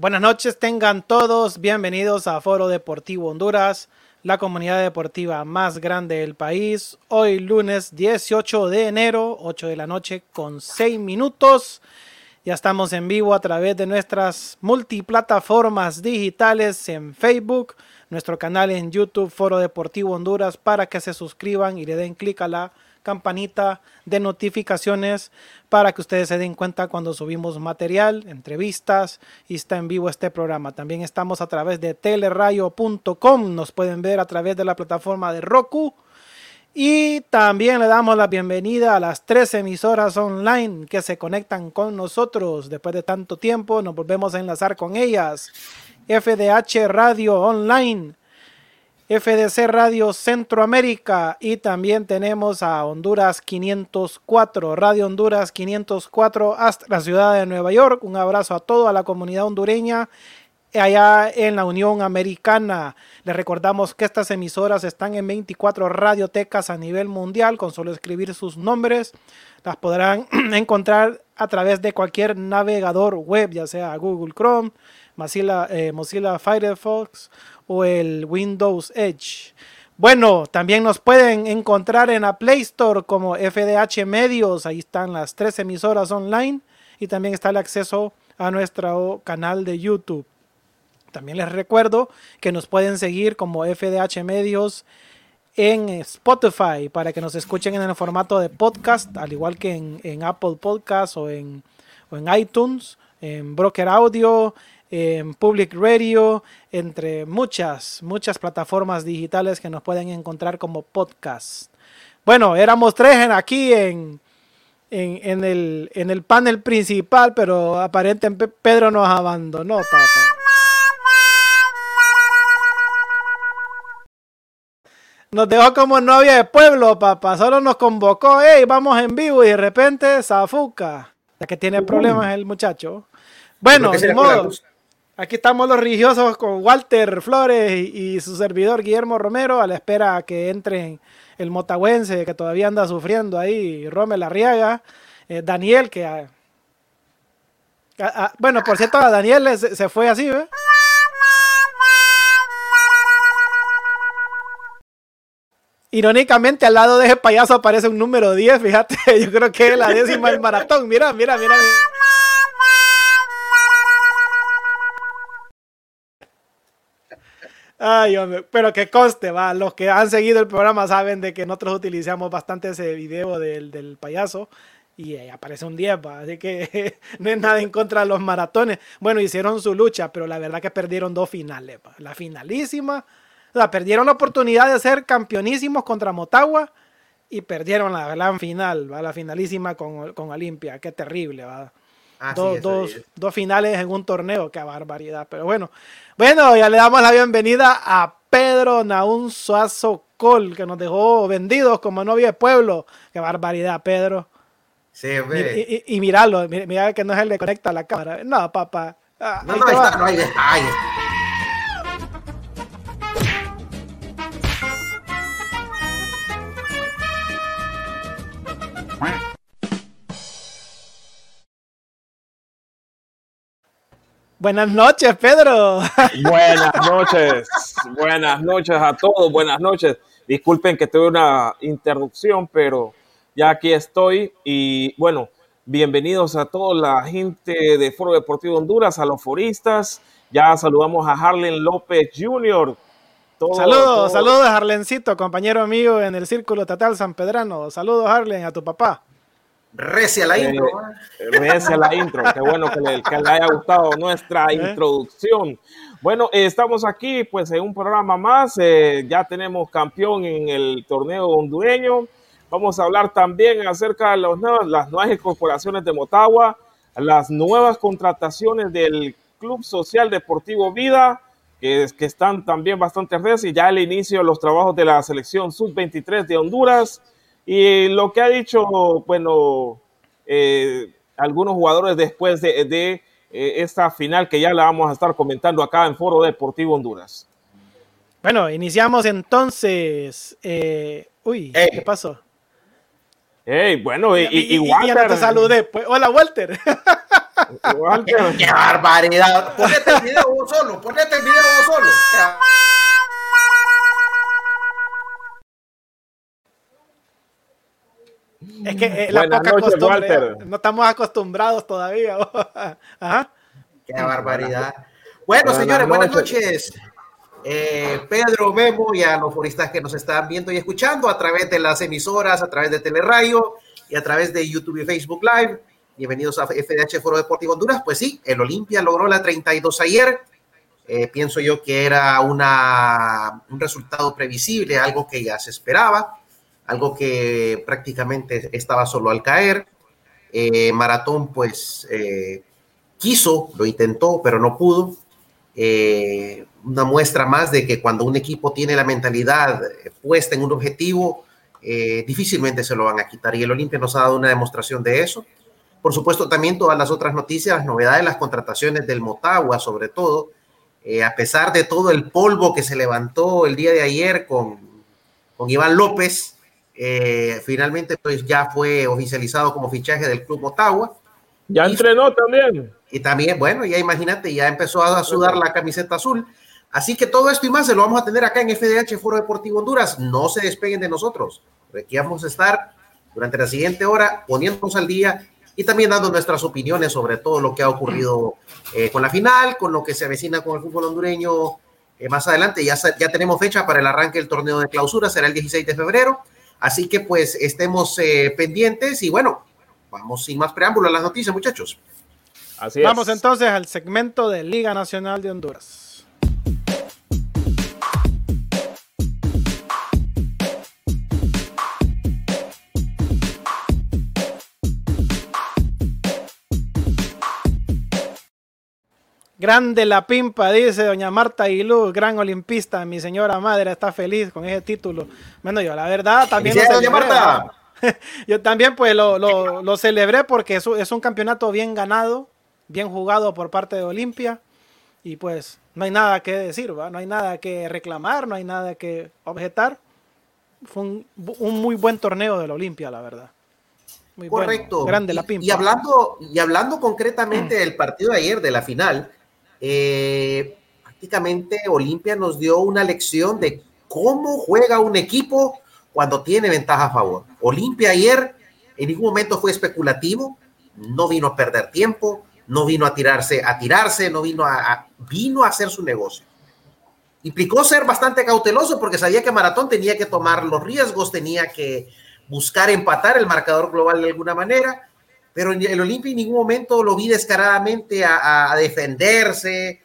Buenas noches, tengan todos bienvenidos a Foro Deportivo Honduras, la comunidad deportiva más grande del país. Hoy lunes 18 de enero, 8 de la noche con 6 minutos. Ya estamos en vivo a través de nuestras multiplataformas digitales en Facebook, nuestro canal en YouTube Foro Deportivo Honduras para que se suscriban y le den clic a la campanita de notificaciones para que ustedes se den cuenta cuando subimos material, entrevistas y está en vivo este programa. También estamos a través de telerayo.com, nos pueden ver a través de la plataforma de Roku. Y también le damos la bienvenida a las tres emisoras online que se conectan con nosotros después de tanto tiempo. Nos volvemos a enlazar con ellas. FDH Radio Online, FDC Radio Centroamérica y también tenemos a Honduras 504, Radio Honduras 504 hasta la ciudad de Nueva York. Un abrazo a toda la comunidad hondureña allá en la Unión Americana. Les recordamos que estas emisoras están en 24 radiotecas a nivel mundial. Con solo escribir sus nombres, las podrán encontrar a través de cualquier navegador web, ya sea Google Chrome, Mozilla, eh, Mozilla Firefox o el Windows Edge. Bueno, también nos pueden encontrar en la Play Store como FDH Medios. Ahí están las tres emisoras online y también está el acceso a nuestro canal de YouTube. También les recuerdo que nos pueden seguir como FDH Medios en Spotify para que nos escuchen en el formato de podcast, al igual que en, Apple Podcast o en iTunes, en Broker Audio, en Public Radio, entre muchas, muchas plataformas digitales que nos pueden encontrar como podcast. Bueno, éramos tres en, aquí en, en, el, en el panel principal, pero aparentemente Pedro nos abandonó, papá. Nos dejó como novia de pueblo, papá. Solo nos convocó, hey, vamos en vivo y de repente Zafuca. La que tiene problemas el muchacho. Bueno, de modo. Aquí estamos los religiosos con Walter Flores y, su servidor Guillermo Romero a la espera que entren el motahuense que todavía anda sufriendo ahí, Romel Arriaga, eh, Daniel que... bueno, por cierto, a Daniel se, se fue así, ¿eh? Irónicamente, al lado de ese payaso aparece un número 10, fíjate, yo creo que es la décima del maratón. Mira, mira. mira. Ay, hombre, pero que conste, va, los que han seguido el programa saben de que nosotros utilizamos bastante ese video del, payaso y aparece un 10, va, así que no es nada en contra de los maratones. Bueno, hicieron su lucha, pero la verdad que perdieron dos finales, va. la finalísima, o sea, perdieron la oportunidad de ser campeonísimos contra Motagua y perdieron la gran final, ¿va? la finalísima con, con Olimpia, qué terrible, va. Ah, dos, dos, finales en un torneo, qué barbaridad. Pero bueno, bueno, ya le damos la bienvenida a Pedro Naún Suazo Col, que nos dejó vendidos como novia de pueblo. Qué barbaridad, Pedro. Sí, y, y, y, miralo, mira, que no es el que conecta la cámara. No, papá. Ah, no, no, está, no hay detalles. Buenas noches, Pedro. Buenas noches, buenas noches a todos, buenas noches. Disculpen que tuve una interrupción, pero ya aquí estoy y bueno, bienvenidos a toda la gente de Foro Deportivo Honduras, a los foristas. Ya saludamos a Harlen López Jr. saludos, saludos Harlencito, compañero amigo en el Círculo Tatal San Pedrano. Saludos, Harlen, a tu papá. Recia la intro. Eh, recia la intro. Qué bueno que le, haya gustado nuestra ¿Eh? introducción. Bueno, eh, estamos aquí pues en un programa más. ya tenemos campeón en el torneo hondureño. Vamos a hablar también acerca de los las nuevas incorporaciones de Motagua, las nuevas contrataciones del Club Social Deportivo Vida, que, que están también bastante redes y ya el inicio de los trabajos de la selección sub-23 de Honduras y lo que ha dicho, bueno, eh, algunos jugadores después de, eh, esta final que ya la vamos a estar comentando acá en Foro Deportivo Honduras. Bueno, iniciamos entonces. Eh, uy, ¿qué pasó? Hey, bueno, y, y, Walter. te saludé. Pues, hola, Walter. Walter. ¡Qué, barbaridad! Ponete el video vos solo, ponete el video vos solo. Es que eh, la poca costumbre, no estamos acostumbrados todavía. Ajá. Qué barbaridad. Bueno, señores, buenas noches. Eh, Pedro, Memo y a los foristas que nos están viendo y escuchando a través de las emisoras, a través de Teleradio y a través de YouTube y Facebook Live. Bienvenidos a FDH Foro Deportivo Honduras. Pues sí, el Olimpia logró la 32 ayer. Eh, pienso yo que era una, un resultado previsible, algo que ya se esperaba algo que prácticamente estaba solo al caer. Eh, Maratón pues eh, quiso, lo intentó, pero no pudo. Eh, una muestra más de que cuando un equipo tiene la mentalidad puesta en un objetivo, difícilmente se lo van a quitar. Y el Olimpia nos ha dado una demostración de eso. Por supuesto, también todas las otras noticias, las novedades, las contrataciones del Motagua, sobre todo, a pesar de todo el polvo que se levantó el día de ayer con, con Iván López, eh, finalmente, pues ya fue oficializado como fichaje del Club Ottawa. Ya entrenó también. Y también, bueno, ya imagínate, ya empezó a sudar la camiseta azul. Así que todo esto y más se lo vamos a tener acá en FDH Foro Deportivo Honduras. No se despeguen de nosotros. Aquí vamos a estar durante la siguiente hora poniéndonos al día y también dando nuestras opiniones sobre todo lo que ha ocurrido eh, con la final, con lo que se avecina con el fútbol hondureño eh, más adelante. Ya, ya tenemos fecha para el arranque del torneo de clausura, será el 16 de febrero. Así que pues estemos eh, pendientes y bueno, vamos sin más preámbulo a las noticias, muchachos. Así Vamos entonces al segmento de Liga Nacional de Honduras. Grande la pimpa, dice doña Marta Aguilú, gran olimpista. Mi señora madre está feliz con ese título. Bueno, yo la verdad también. Lo doña Marta! yo también pues lo, lo, celebré porque es, es, un campeonato bien ganado, bien jugado por parte de Olimpia. Y pues no hay nada que decir, ¿va? no hay nada que reclamar, no hay nada que objetar. Fue un, muy buen torneo de la Olimpia, la verdad. Muy Correcto. grande la pimpa. Y hablando, y hablando concretamente del partido de ayer, de la final, eh, prácticamente Olimpia nos dio una lección de cómo juega un equipo cuando tiene ventaja a favor. Olimpia ayer en ningún momento fue especulativo, no vino a perder tiempo, no vino a tirarse, a tirarse, no vino a, vino a hacer su negocio. Implicó ser bastante cauteloso porque sabía que Maratón tenía que tomar los riesgos, tenía que buscar empatar el marcador global de alguna manera pero en el Olimpia en ningún momento lo vi descaradamente a, defenderse.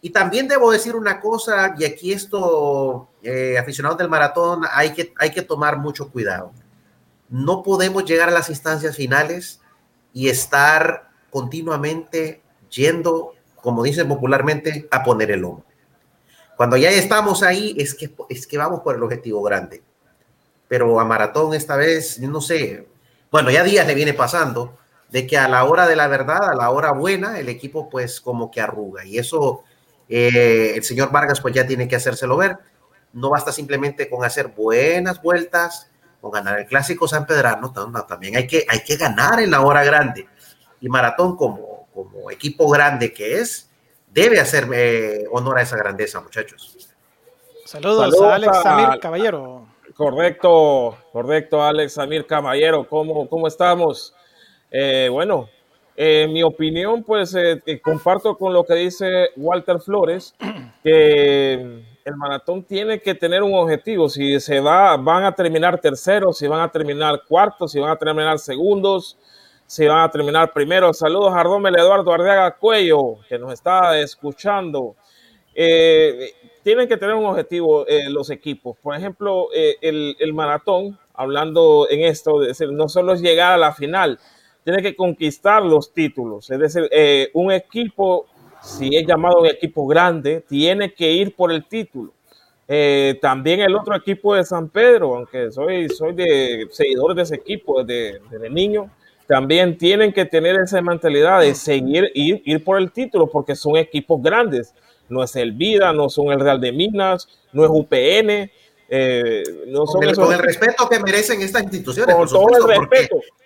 Y también debo decir una cosa, y aquí esto, eh, aficionados del maratón, hay que, hay que tomar mucho cuidado. No podemos llegar a las instancias finales y estar continuamente yendo, como dicen popularmente, a poner el lomo. Cuando ya estamos ahí, es que, es que vamos por el objetivo grande. Pero a maratón esta vez, no sé, bueno, ya días le viene pasando, de que a la hora de la verdad, a la hora buena, el equipo pues como que arruga. Y eso eh, el señor Vargas pues ya tiene que hacérselo ver. No basta simplemente con hacer buenas vueltas, con ganar el clásico San Pedrano, también hay que, hay que ganar en la hora grande. Y Maratón como, como equipo grande que es, debe hacer eh, honor a esa grandeza, muchachos. Saludos, a Alex Samir Caballero. Correcto, correcto, Alex Samir Caballero. ¿Cómo, cómo estamos? Eh, bueno, en mi opinión, pues eh, eh, comparto con lo que dice Walter Flores, que el maratón tiene que tener un objetivo. Si se va, van a terminar terceros, si van a terminar cuartos, si van a terminar segundos, si van a terminar primeros. Saludos a Rommel Eduardo Ardeaga Cuello, que nos está escuchando. tienen que tener un objetivo los equipos. Por ejemplo, el, el, maratón, hablando en esto, no solo es llegar a la final, tiene que conquistar los títulos. Es decir, eh, un equipo, si es llamado un equipo grande, tiene que ir por el título. Eh, también el otro equipo de San Pedro, aunque soy, soy de seguidor de ese equipo desde, desde niño, también tienen que tener esa mentalidad de seguir, ir, ir por el título, porque son equipos grandes. No es el Vida, no son el Real de Minas, no es UPN. Eh, no son con, el, respeto que merecen estas instituciones. Con todo el respeto. Porque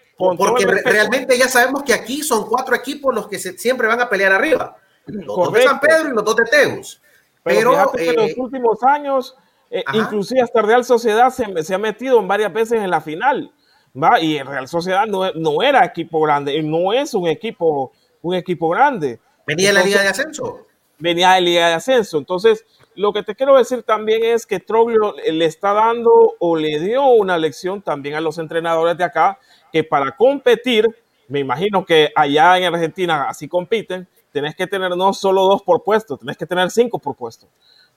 realmente ya sabemos que aquí son cuatro equipos los que siempre van a pelear arriba. Los dos de San Pedro y los dos de Tegus. Pero, en los eh, últimos años, eh, inclusive hasta Real Sociedad se, se, ha metido en varias veces en la final. ¿va? Y Real Sociedad no, no era equipo grande, no es un equipo, un equipo grande. Venía de la Liga de Ascenso. Venía de Liga de Ascenso. Entonces, lo que te quiero decir también es que Troglio le está dando o le dio una lección también a los entrenadores de acá que para competir, me imagino que allá en Argentina así compiten, tenés que tener no solo dos por puesto, tenés que tener cinco por puesto,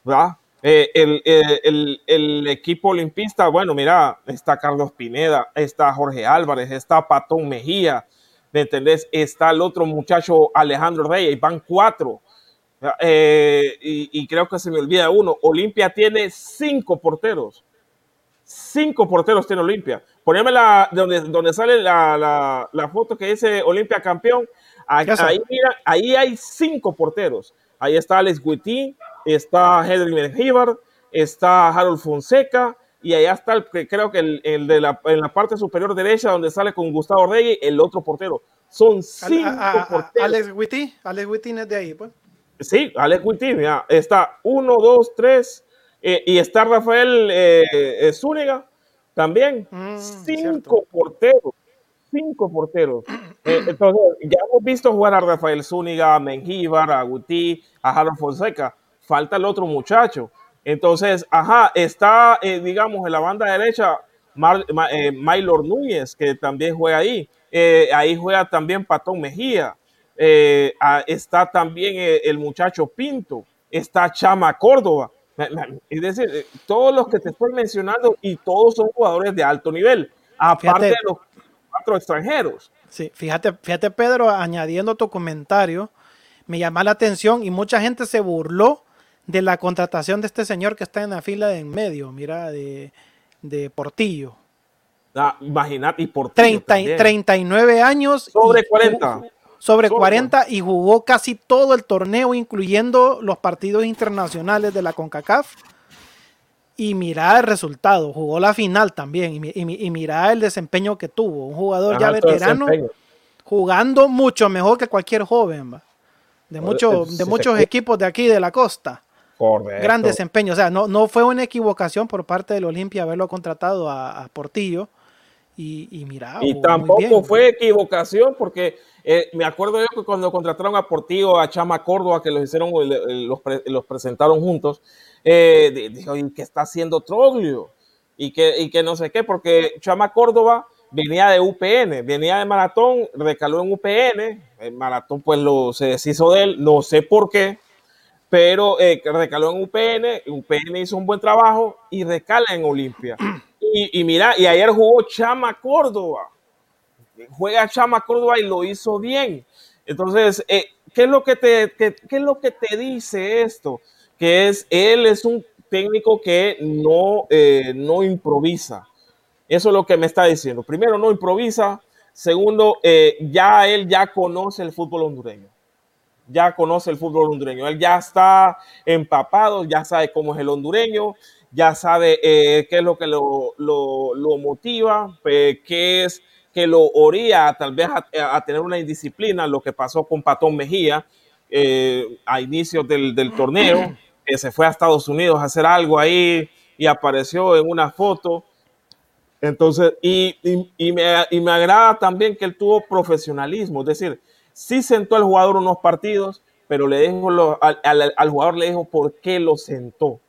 ¿verdad? Eh, el, equipo olimpista, bueno, mira, está Carlos Pineda, está Jorge Álvarez, está Patón Mejía, ¿me entendés? Está el otro muchacho Alejandro Reyes, van cuatro. Eh, y, y, creo que se me olvida uno. Olimpia tiene cinco porteros. Cinco porteros tiene Olimpia. Poneme la, donde, donde sale la, foto que dice Olimpia campeón. Ahí, mira, ahí hay cinco porteros. Ahí está Alex Guití, está Henry Mengíbar, está Harold Fonseca, y allá está el, creo que el, de la, en la parte superior derecha donde sale con Gustavo Reyes, el otro portero. Son cinco porteros. Alex Witty, Alex Witty es de ahí, pues. Sí, Alex Witty, mira, está uno, dos, tres, eh, y está Rafael eh, eh, Zúñiga también. Mm, cinco porteros, cinco porteros. Eh, entonces, ya hemos visto jugar a Rafael Zúñiga, a Mengíbar, a Guti, a Harold Fonseca. Falta el otro muchacho. Entonces, ajá, está, eh, digamos, en la banda derecha, Mar, Ma- eh, Maylor Núñez, que también juega ahí. Eh, ahí juega también Patón Mejía. Eh, ah, está también el muchacho Pinto. Está Chama Córdoba. Es decir, eh, todos los que te estoy mencionando y todos son jugadores de alto nivel, aparte Fíjate. de los cuatro extranjeros. Sí, fíjate, fíjate Pedro, añadiendo tu comentario, me llama la atención y mucha gente se burló de la contratación de este señor que está en la fila de en medio, mira, de, de Portillo. Ah, Imagínate, y por 30, y- 39 años. y Sobre jugó- 40. Sobre Sobre 40 y jugó casi todo el torneo, incluyendo los partidos internacionales de la CONCACAF. Y mira el resultado, jugó la final también. Y, y y mira el desempeño que tuvo. Un jugador ya veterano jugando mucho mejor que cualquier joven, ¿va? De, mucho- de muchos equipos de aquí de la costa. Correcto. Gran desempeño. O sea, no, no fue una equivocación por parte del Olimpia haberlo contratado a, a Portillo. Y, y mira, Y tampoco fue equivocación porque eh, me acuerdo yo que cuando contrataron a Portillo, a Chama Córdoba, que los hicieron, eh, los, pre- los presentaron juntos, eh, di- dijo, ¿y qué está haciendo Troglio? Y que, y que no sé qué, porque Chama Córdoba venía de UPN, venía de Maratón, recaló en UPN, el Maratón pues lo, se deshizo de él, no sé por qué, pero eh, recaló en UPN, UPN hizo un buen trabajo y recala en Olimpia. Y, mira, y ayer jugó Chama Córdoba. Juega Chama Córdoba y lo hizo bien. Entonces, eh, ¿qué, es lo que te, qué es lo que te dice esto? Que es, él es un técnico que no, eh, no improvisa. Eso es lo que me está diciendo. Primero, no improvisa. Segundo, eh, ya él ya conoce el fútbol hondureño ya conoce el fútbol hondureño. Él ya está empapado, ya sabe cómo es el hondureño, ya sabe eh, qué es lo que lo, lo, lo motiva, eh, qué es que lo oría tal vez a, a, tener una indisciplina, lo que pasó con Patón Mejía eh, a inicios del, del torneo, que se fue a Estados Unidos a hacer algo ahí y apareció en una foto. Entonces, y, y, y, me, y me agrada también que él tuvo profesionalismo, es decir, sí sentó al jugador unos partidos, pero le dijo lo, al, al, al, jugador le dijo por qué lo sentó.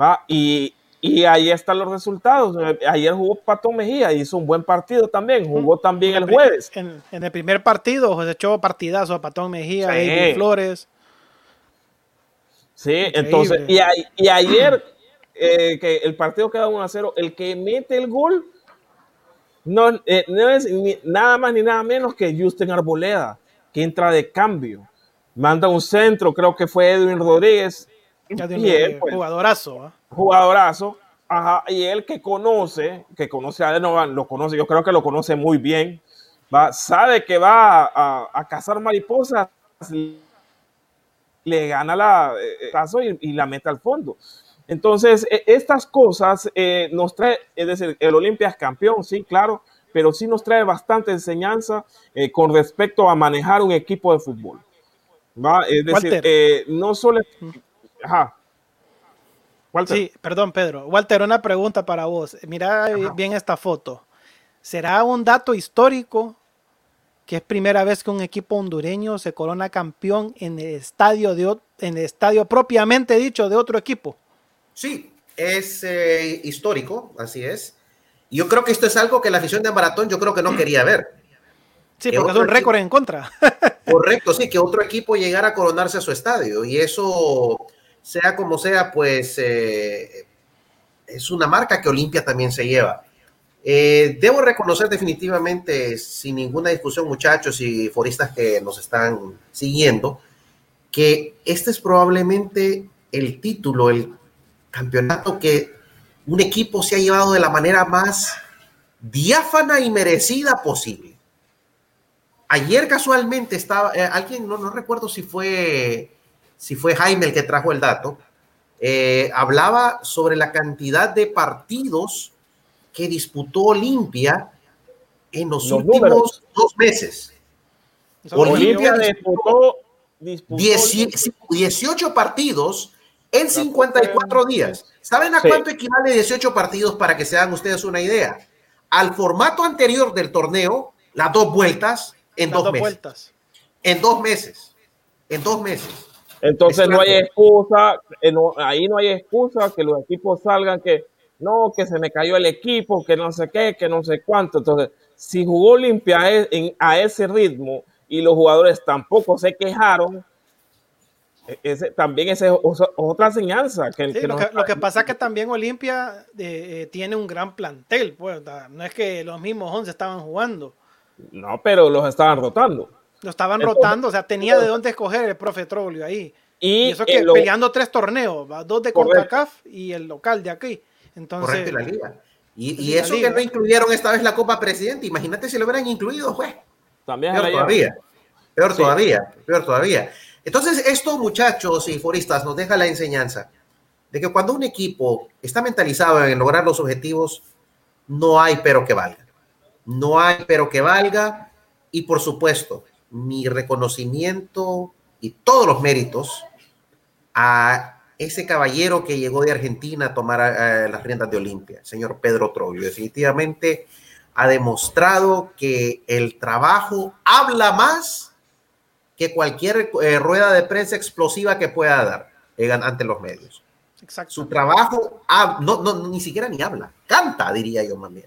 ¿Va? Y, y ahí están los resultados. Ayer jugó Pato Mejía, hizo un buen partido también, jugó también el jueves. En, en el primer partido se echó partidazo a Patón Mejía, sí. David Flores. Sí, Increíble. entonces, y, a, y ayer eh, que el partido queda 1 a 0, el que mete el gol no, eh, no es ni, nada más ni nada menos que Justin Arboleda, que entra de cambio. Manda un centro, creo que fue Edwin Rodríguez. Y él, pues, jugadorazo. ¿eh? Jugadorazo. Ajá, y él que conoce, que conoce a Adenovan, lo conoce, yo creo que lo conoce muy bien, va, sabe que va a, a, a cazar mariposas, le gana la caso y, y, la mete al fondo. Entonces, estas cosas eh, nos trae, es decir, el Olimpia es campeón, sí, claro, pero sí nos trae bastante enseñanza eh, con respecto a manejar un equipo de fútbol. ¿va? Es decir, eh, no solo... Ajá. Walter. Sí, perdón, Pedro. Walter, una pregunta para vos. Mira Ajá. bien esta foto. ¿Será un dato histórico que es primera vez que un equipo hondureño se corona campeón en el estadio, de, en el estadio propiamente dicho de otro equipo? Sí, es eh, histórico, así es. Yo creo que esto es algo que la afición de Maratón yo creo que no quería ver. Sí, que porque es un récord en contra. Correcto, sí, que otro equipo llegara a coronarse a su estadio. Y eso, sea como sea, pues eh, es una marca que Olimpia también se lleva. Eh, debo reconocer definitivamente, sin ninguna discusión, muchachos y foristas que nos están siguiendo, que este es probablemente el título, el campeonato que un equipo se ha llevado de la manera más diáfana y merecida posible. Ayer casualmente estaba, eh, alguien, no, no, recuerdo si fue, si fue Jaime el que trajo el dato, eh, hablaba sobre la cantidad de partidos que disputó Olimpia en los, los últimos números. dos meses. Olimpia disputó 18 partidos en 54 días. ¿Saben a cuánto equivale 18 partidos para que se hagan ustedes una idea? Al formato anterior del torneo, las dos vueltas en dos, meses. Vueltas. En dos meses. En dos meses. Entonces no hay excusa, eh, ahí no hay excusa que los equipos salgan que no, que se me cayó el equipo, que no sé qué, que no sé cuánto. Entonces, si jugó Olimpia a ese ritmo y los jugadores tampoco se quejaron, e-, ese, también esa es otra enseñanza. Que, lo, que, pasa es que también Olimpia eh, eh, tiene un gran plantel, pues, no es que los mismos 11 estaban jugando. No, pero los estaban rotando. Lo estaban rotando, o sea, tenía de dónde escoger el profe Troglio ahí. Y, eso que peleando tres torneos, dos de CONCACAF y el local de aquí. Entonces, la liga. Y, eso que no incluyeron esta vez la Copa Presidente, imagínate si lo hubieran incluido, pues. También peor todavía. Peor todavía, peor todavía. Entonces, esto, muchachos y foristas, nos deja la enseñanza de que cuando un equipo está mentalizado en lograr los objetivos, no hay pero que valga. No hay pero que valga. Y por supuesto, mi reconocimiento y todos los méritos a ese caballero que llegó de Argentina a tomar eh, las riendas de Olimpia, señor Pedro Troglio. Definitivamente ha demostrado que el trabajo habla más que cualquier eh, rueda de prensa explosiva que pueda dar ante los medios. Exacto. Su trabajo no, no, ni siquiera ni habla, canta, diría yo más bien.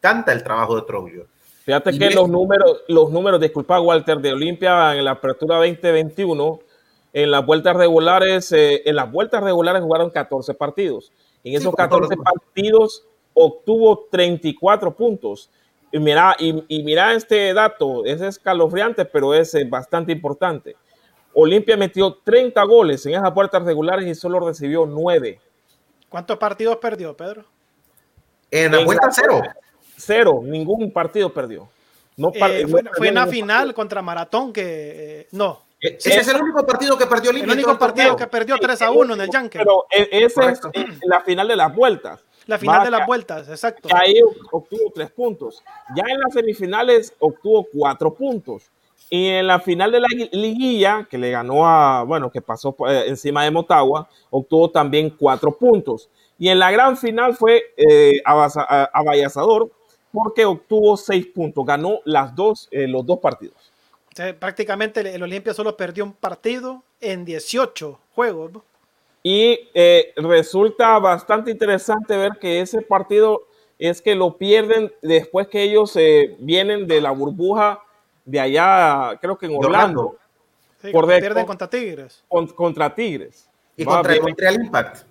Canta el trabajo de Troglio. Fíjate que los números, los números, disculpa Walter, de Olimpia en la apertura 2021 en las vueltas regulares, eh, en las vueltas regulares jugaron 14 partidos. En esos 14 partidos obtuvo 34 puntos. Y mira, y, mira este dato, es escalofriante, pero es eh, bastante importante. Olimpia metió 30 goles en esas vueltas regulares y solo recibió 9. ¿Cuántos partidos perdió, Pedro? En la vuelta cero. Cero, ningún partido perdió. No, eh, fue, en la final contra Maratón que no, eh, ese es el único partido que perdió Olimpia. El único partido que perdió 3 a 1 en el Yankee. Pero e, ese es la final de las vueltas. La final de las vueltas, exacto. Ahí obtuvo 3 puntos. Ya en las semifinales obtuvo 4 puntos. Y en la final de la liguilla, que le ganó a, bueno, que pasó eh, encima de Motagua, obtuvo también 4 puntos. Y en la gran final fue eh, avallazador porque obtuvo 6 puntos. Ganó las dos, eh, los dos partidos prácticamente el Olimpia solo perdió un partido en 18 juegos. Y eh, resulta bastante interesante ver que ese partido es que lo pierden después que ellos eh, vienen de la burbuja de allá, creo que en Orlando. por pierden contra Tigres. contra Tigres. Y contra el Montreal Impact.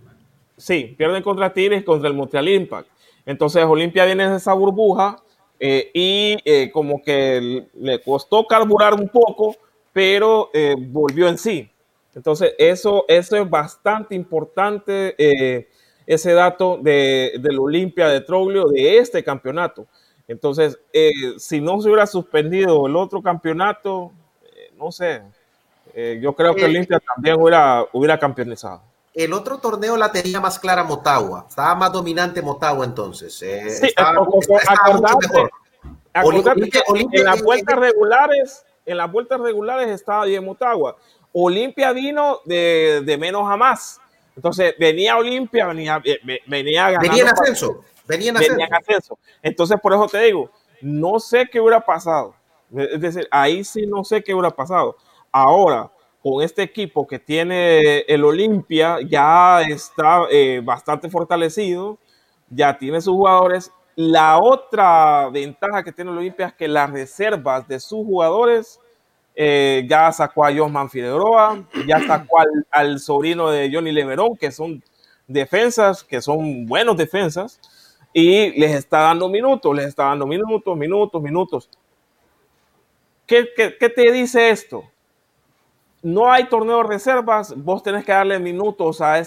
Sí, pierden contra Tigres contra el Montreal Impact. Entonces Olimpia viene de esa burbuja eh, y eh, como que le costó carburar un poco, pero eh, volvió en sí. Entonces, eso, eso es bastante importante, ese dato de, del Olimpia de Troglio de este campeonato. Entonces, si no se hubiera suspendido el otro campeonato, no sé, yo creo que Olimpia también hubiera, hubiera campeonizado el otro torneo la tenía más clara Motagua. Estaba más dominante Motagua entonces. Eh, sí, en las vueltas regulares, en las vueltas regulares estaba bien Motagua. Olimpia vino de, menos a más. Entonces venía Olimpia, venía, venía ganando. Venía en ascenso. Venía en ascenso. Entonces, por eso te digo, no sé qué hubiera pasado. Es decir, ahí sí no sé qué hubiera pasado. Ahora, con este equipo que tiene el Olimpia, ya está eh, bastante fortalecido, ya tiene sus jugadores. La otra ventaja que tiene el Olimpia es que las reservas de sus jugadores eh, ya sacó a Josman Figueroa, ya sacó al, sobrino de Johnny Leverón, que son defensas, que son buenos defensas, y les está dando minutos, les está dando minutos, minutos, minutos. ¿Qué, qué te dice esto? No hay torneo de reservas, vos tenés que darle minutos a,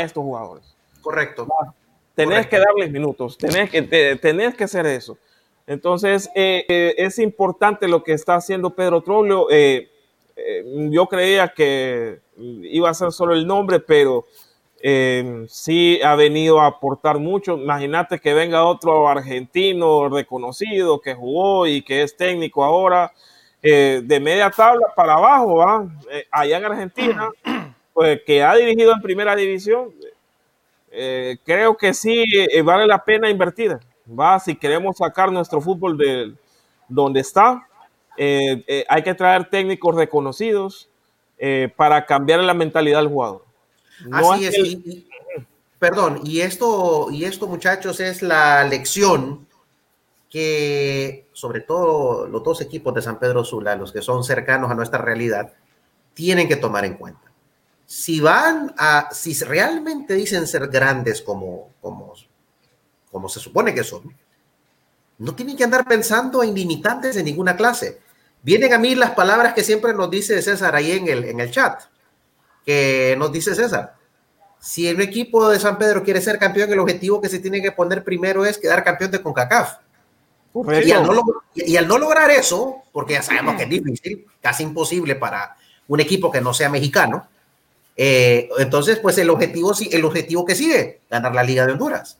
estos jugadores. Correcto. Tenés que darles minutos, tenés que, tenés que hacer eso. Entonces, eh, eh, es importante lo que está haciendo Pedro Troglio. Eh, yo creía que iba a ser solo el nombre, pero sí ha venido a aportar mucho. Imagínate que venga otro argentino reconocido que jugó y que es técnico ahora eh, de media tabla para abajo, ¿va? Eh, allá en Argentina, pues que ha dirigido en primera división, eh, creo que sí vale la pena invertir, ¿va? Si queremos sacar nuestro fútbol de donde está, hay que traer técnicos reconocidos para cambiar la mentalidad del jugador. Así es. perdón, y esto, y esto, muchachos, es la lección que sobre todo los dos equipos de San Pedro Sula, los que son cercanos a nuestra realidad, tienen que tomar en cuenta. Si van a, si realmente dicen ser grandes como, como, como se supone que son, no tienen que andar pensando en limitantes de ninguna clase. Vienen a mí las palabras que siempre nos dice César ahí en el, en el chat, que nos dice César. Si el equipo de San Pedro quiere ser campeón, el objetivo que se tiene que poner primero es quedar campeón de CONCACAF. Y al, no, lograr eso, porque ya sabemos que es difícil, casi imposible para un equipo que no sea mexicano, eh, entonces pues el objetivo, el objetivo que sigue, ganar la Liga de Honduras.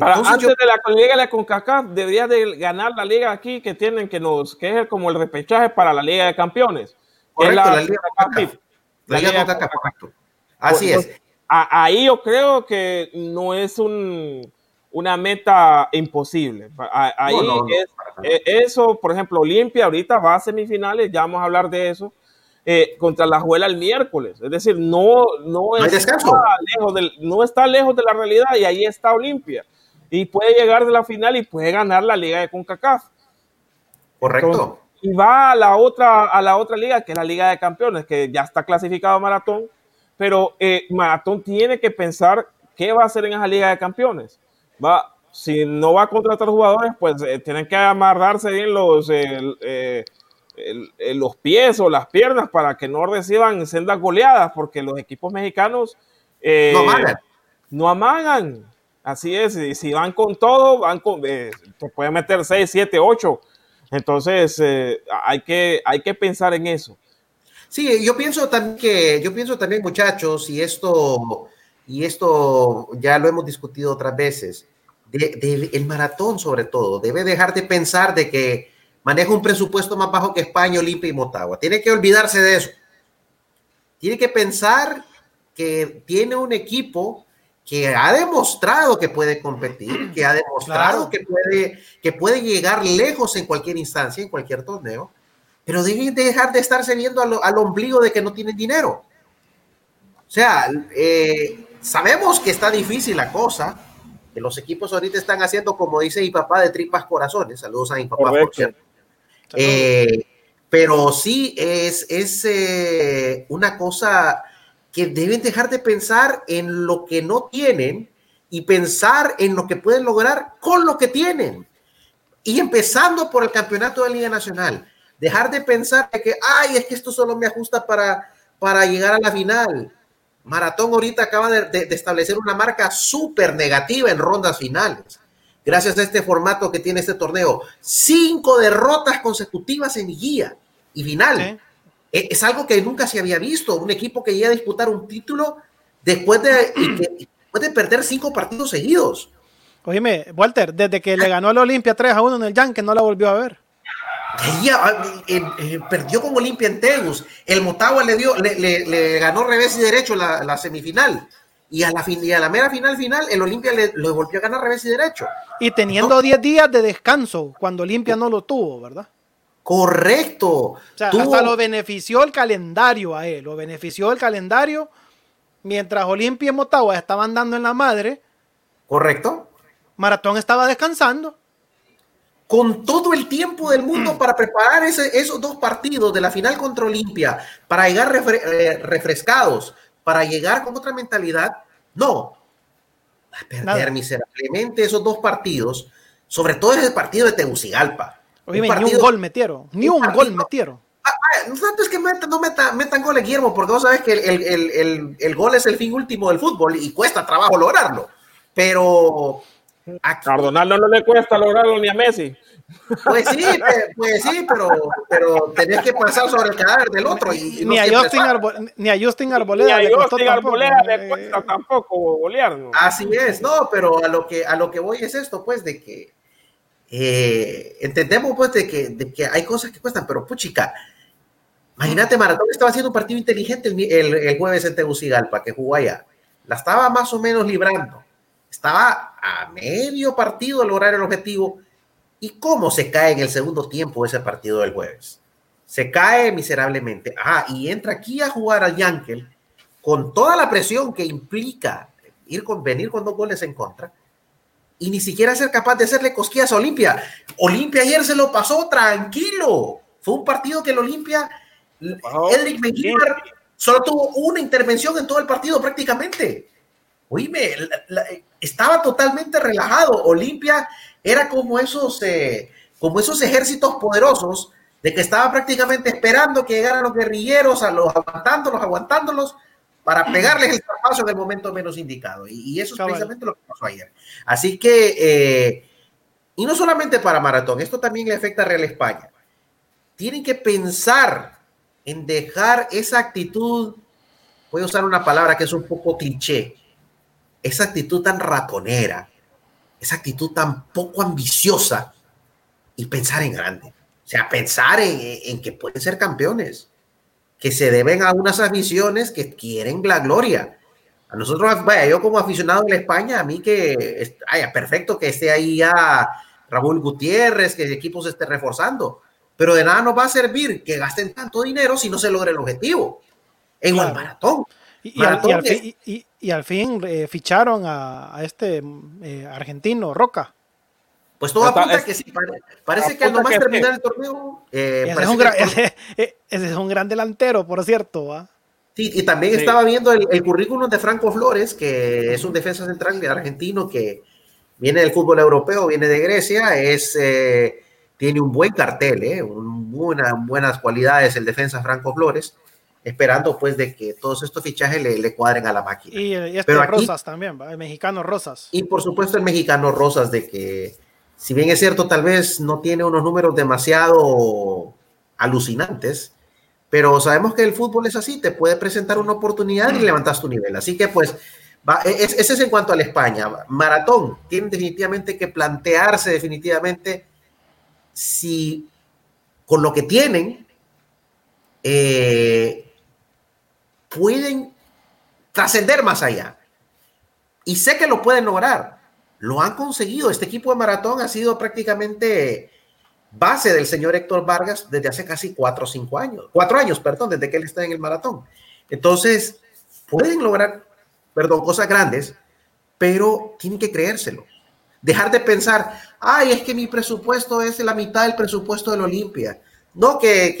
antes de la Liga de la CONCACAF, debería de ganar la liga aquí que tienen que nos, que es como el repechaje para la Liga de Campeones. Correcto, la, Liga de CONCACAF. correcto. Así pues, es. ahí yo creo que no es un una meta imposible. Ahí es, eso, por ejemplo, Olimpia ahorita va a semifinales, ya vamos a hablar de eso, eh, contra la Juela el miércoles. Es decir, no, no, está lejos del, no está lejos de la realidad y ahí está Olimpia. Y puede llegar de la final y puede ganar la liga de CONCACAF. Correcto. y va a la, otra, a la otra liga, que es la Liga de Campeones, que ya está clasificado Maratón, pero eh, Maratón tiene que pensar qué va a hacer en esa Liga de Campeones va, si no va a contratar jugadores, pues eh, tienen que amarrarse bien los, eh, los pies o las piernas para que no reciban sendas goleadas, porque los equipos mexicanos eh, no, amagan. no amagan. Así es, y si van con todo, van con, te pueden meter 6, 7, 8. Entonces, hay, que, hay que pensar en eso. Sí, yo pienso también que, yo pienso también, muchachos, y esto, y esto ya lo hemos discutido otras veces, el maratón sobre todo, debe dejar de pensar de que maneja un presupuesto más bajo que España, Olimpia y Motagua. Tiene que olvidarse de eso. Tiene que pensar que tiene un equipo que ha demostrado que puede competir, que ha demostrado que, puede, que puede llegar lejos en cualquier instancia, en cualquier torneo, pero debe dejar de estarse viendo al, al ombligo de que no tienen dinero. O sea, eh, sabemos que está difícil la cosa, que los equipos ahorita están haciendo, como dice mi papá, de tripas corazones. Saludos a mi papá, eh, pero sí es, es eh, una cosa que deben dejar de pensar en lo que no tienen y pensar en lo que pueden lograr con lo que tienen. Y empezando por el campeonato de Liga Nacional. Dejar de pensar que, ay, es que esto solo me ajusta para, para llegar a la final. Maratón ahorita acaba de, establecer una marca súper negativa en rondas finales. Gracias a este formato que tiene este torneo. Cinco derrotas consecutivas en guía y final. E, es, algo que nunca se había visto. Un equipo que llega a disputar un título después de, de perder cinco partidos seguidos. Oíme, Walter, desde que le ganó al Olimpia 3 a 1 en el Yankee, no la volvió a ver. Ah, eh, eh, perdió con Olimpia en Tegus. El Motagua le dio, le, ganó revés y derecho la, semifinal. Y a, la fin, y a la mera final final, el Olimpia le, volvió a ganar revés y derecho. Y teniendo 10 días de descanso, cuando Olimpia no lo tuvo, ¿verdad? Correcto. hasta lo benefició el calendario a él, lo benefició el calendario mientras Olimpia y Motagua estaban dando en la madre. Correcto. Maratón estaba descansando con todo el tiempo del mundo para preparar esos dos partidos de la final contra Olimpia, para llegar eh, refrescados, para llegar con otra mentalidad, no. A perder miserablemente esos dos partidos, sobre todo ese partido de Tegucigalpa. ni un gol metieron, ni un, gol metieron. Ah, ah, no es que no metan, metan goles, Guillermo, porque vos sabes que el, gol es el fin último del fútbol y cuesta trabajo lograrlo. Pero a Cardonal no le cuesta lograrlo ni a Messi. Pues sí, pues sí, pero, pero tenés que pasar sobre el cadáver del otro. Y, ni, a Justin ni, a Justin Arboleda. Ni a Justin Arboleda le cuesta tampoco golear. Así es, no, pero a lo que a lo que voy es esto, pues, de que eh, entendemos pues de que, de que hay cosas que cuestan, pero puchica, imagínate, Maratón estaba haciendo un partido inteligente el, el, el jueves en Tegucigalpa, que jugó allá. La estaba más o menos librando. Estaba a medio partido de lograr el objetivo. ¿Y cómo se cae en el segundo tiempo ese partido del jueves? Se cae miserablemente. Ah, y entra aquí a jugar al Yankel con toda la presión que implica ir con, venir con dos goles en contra y ni siquiera ser capaz de hacerle cosquillas a Olimpia. Olimpia ayer se lo pasó tranquilo. Fue un partido que el Olimpia, Edric Mejía solo tuvo una intervención en todo el partido prácticamente. Oíme, estaba totalmente relajado. Olimpia era como esos, eh, como esos ejércitos poderosos de que estaba prácticamente esperando que llegaran los guerrilleros, a los aguantándolos, aguantándolos, para pegarles el espacio en el momento menos indicado. Y, eso es precisamente lo que pasó ayer. Así que, eh, y no solamente para Maratón, esto también le afecta a Real España. Tienen que pensar en dejar esa actitud, voy a usar una palabra que es un poco cliché, esa actitud tan ratonera, esa actitud tan poco ambiciosa y pensar en grande. O sea, pensar en, en que pueden ser campeones que se deben a unas aficiones que quieren la gloria. A nosotros, vaya, yo como aficionado de la España, a mí que, haya perfecto que esté ahí ya Raúl Gutiérrez, que el equipo se esté reforzando, pero de nada nos va a servir que gasten tanto dinero si no se logra el objetivo. En el maratón. Y, al, fin, eh, ficharon a, este eh, argentino, Roca. Pues todo apunta que sí. Parece que al nomás terminar el torneo. Eh, ese, es un gran, ese, es un gran delantero, por cierto. Sí, y también estaba viendo el, currículum de Franco Flores, que es un defensa central de argentino que viene del fútbol europeo, viene de Grecia, es, eh, tiene un buen cartel, eh, buenas cualidades el defensa Franco Flores, esperando pues de que todos estos fichajes le, cuadren a la máquina. Y, este Rosas también, el mexicano Rosas. Y por supuesto el mexicano Rosas de que si bien es cierto, tal vez no tiene unos números demasiado alucinantes, pero sabemos que el fútbol es así, te puede presentar una oportunidad y levantas tu nivel. Así que pues, e, ese es en cuanto a la España. Maratón, tienen definitivamente que plantearse definitivamente si con lo que tienen eh, pueden trascender más allá. Y sé que lo pueden lograr lo han conseguido. Este equipo de maratón ha sido prácticamente base del señor Héctor Vargas desde hace casi cuatro o cinco años, cuatro años, perdón, desde que él está en el maratón. Entonces, pueden lograr, perdón, cosas grandes, pero tienen que creérselo. Dejar de pensar, ay, es que mi presupuesto es la mitad del presupuesto del Olimpia. No, que,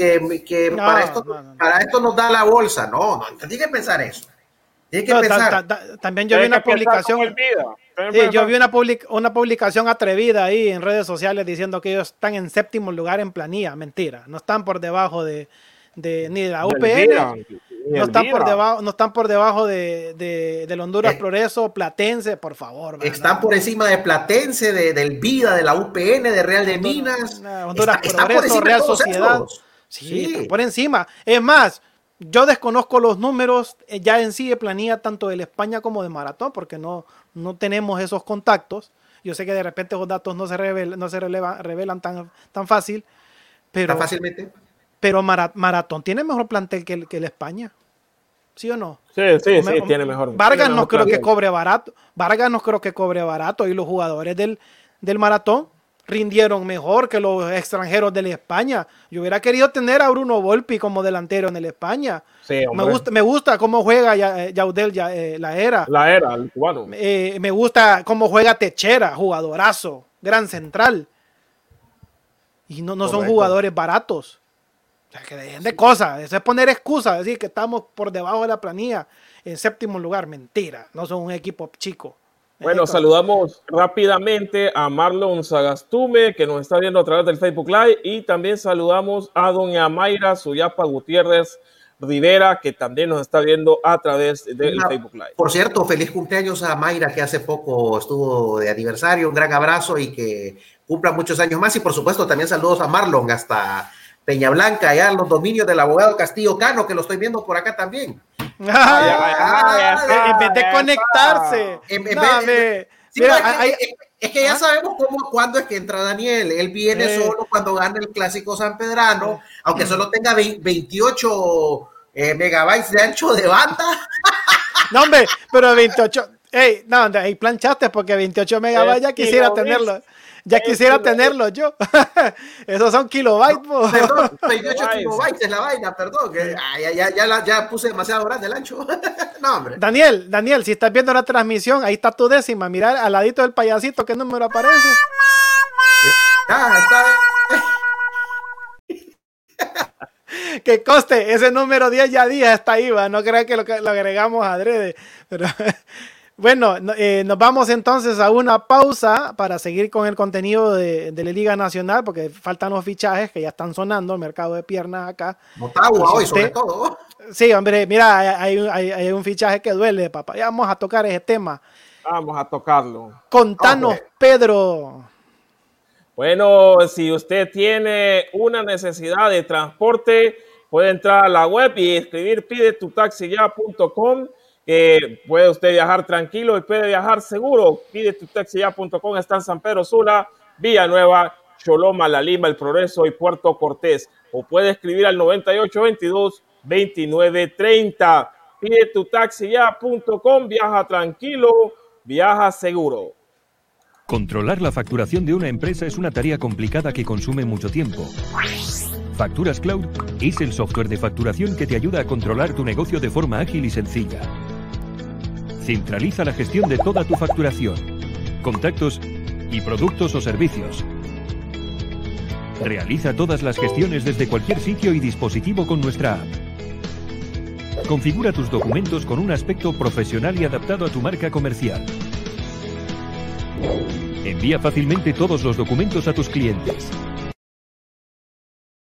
que, para, esto, para esto nos da la bolsa. No, no, tienen que pensar eso. Tienen que pensar. también yo vi una publicación yo vi una, una publicación atrevida ahí en redes sociales diciendo que ellos están en séptimo lugar en planilla. Mentira, no están por debajo de, ni de la UPN, no están, por debajo, no están por debajo de, del Honduras eh, Progreso, Platense, por favor. Están por encima de Platense, de, del Vida, de la UPN, de Real de Minas. Honduras Progreso, Real Sociedad. Sí, por encima. Es más, yo desconozco los números eh, ya en sí de planilla tanto del España como de Maratón, porque no, no tenemos esos contactos. Yo sé que de repente esos datos no se revelan, no se revelan tan, tan fácil, pero, ¿Tan fácilmente. Pero Maratón tiene mejor plantel que el, que el España. ¿Sí o no? Sí, sí, sí, tiene mejor. Vargas no creo que cobre barato. Vargas no creo que cobre barato. Y los jugadores del, del maratón rindieron mejor que los extranjeros de la España. Yo hubiera querido tener a Bruno Volpi como delantero en el España. me gusta, me gusta cómo juega eh, Yaudel ya, eh, la era. La era, el cubano. Eh, me gusta cómo juega Techera, jugadorazo, gran central. Y no, no son jugadores baratos. O sea, que dejen de cosas. Eso es poner excusas, decir que estamos por debajo de la planilla en séptimo lugar. Mentira, no son un equipo chico. Bueno, saludamos rápidamente a Marlon Sagastume, que nos está viendo a través del Facebook Live, y también saludamos a doña Mayra Suyapa Gutiérrez Rivera, que también nos está viendo a través del Facebook Live. Por cierto, feliz cumpleaños a Mayra, que hace poco estuvo de aniversario, un gran abrazo y que cumpla muchos años más, y por supuesto también saludos a Marlon hasta Peña Blanca, allá los dominios del abogado Castillo Cano, que lo estoy viendo por acá también. en vez de conectarse. es, que, ya sabemos cómo, cuándo es que entra Daniel. Él viene solo cuando gana el clásico San Pedrano, aunque solo tenga 28 eh, megabytes de ancho de banda. No, hombre, pero 28. Ey, no, ahí planchaste porque 28 megabytes ya quisiera tenerlo. Ya quisiera tenerlo yo. Esos son kilobytes. Perdón, 28 kilobytes es la vaina, perdón. ya, ya, ya, puse demasiado grande el ancho. no, hombre. Daniel, Daniel, si estás viendo la transmisión, ahí está tu décima. Mira al ladito del payasito, ¿qué número aparece? Ah, está. que coste, ese número 10 ya día está ahí, va. No crean que lo, lo agregamos adrede. Pero bueno, eh, nos vamos entonces a una pausa para seguir con el contenido de, la Liga Nacional, porque faltan los fichajes que ya están sonando, el mercado de piernas acá. Motagua hoy, sobre todo. Sí, hombre, mira, hay, un fichaje que duele, papá. Ya vamos a tocar ese tema. Vamos a tocarlo. Contanos, Pedro. Bueno, si usted tiene una necesidad de transporte, puede entrar a la web y escribir pide tu taxi ya.com que puede usted viajar tranquilo y puede viajar seguro. Pide tu taxi.com, está en San Pedro Sula, Nueva, Choloma, La Lima, El Progreso y Puerto Cortés. O puede escribir al 9822-2930. Pide tu taxi.com, viaja tranquilo, viaja seguro. Controlar la facturación de una empresa es una tarea complicada que consume mucho tiempo. Facturas Cloud es el software de facturación que te ayuda a controlar tu negocio de forma ágil y sencilla. Centraliza la gestión de toda tu facturación, contactos y productos o servicios. Realiza todas las gestiones desde cualquier sitio y dispositivo con nuestra app. Configura tus documentos con un aspecto profesional y adaptado a tu marca comercial. Envía fácilmente todos los documentos a tus clientes.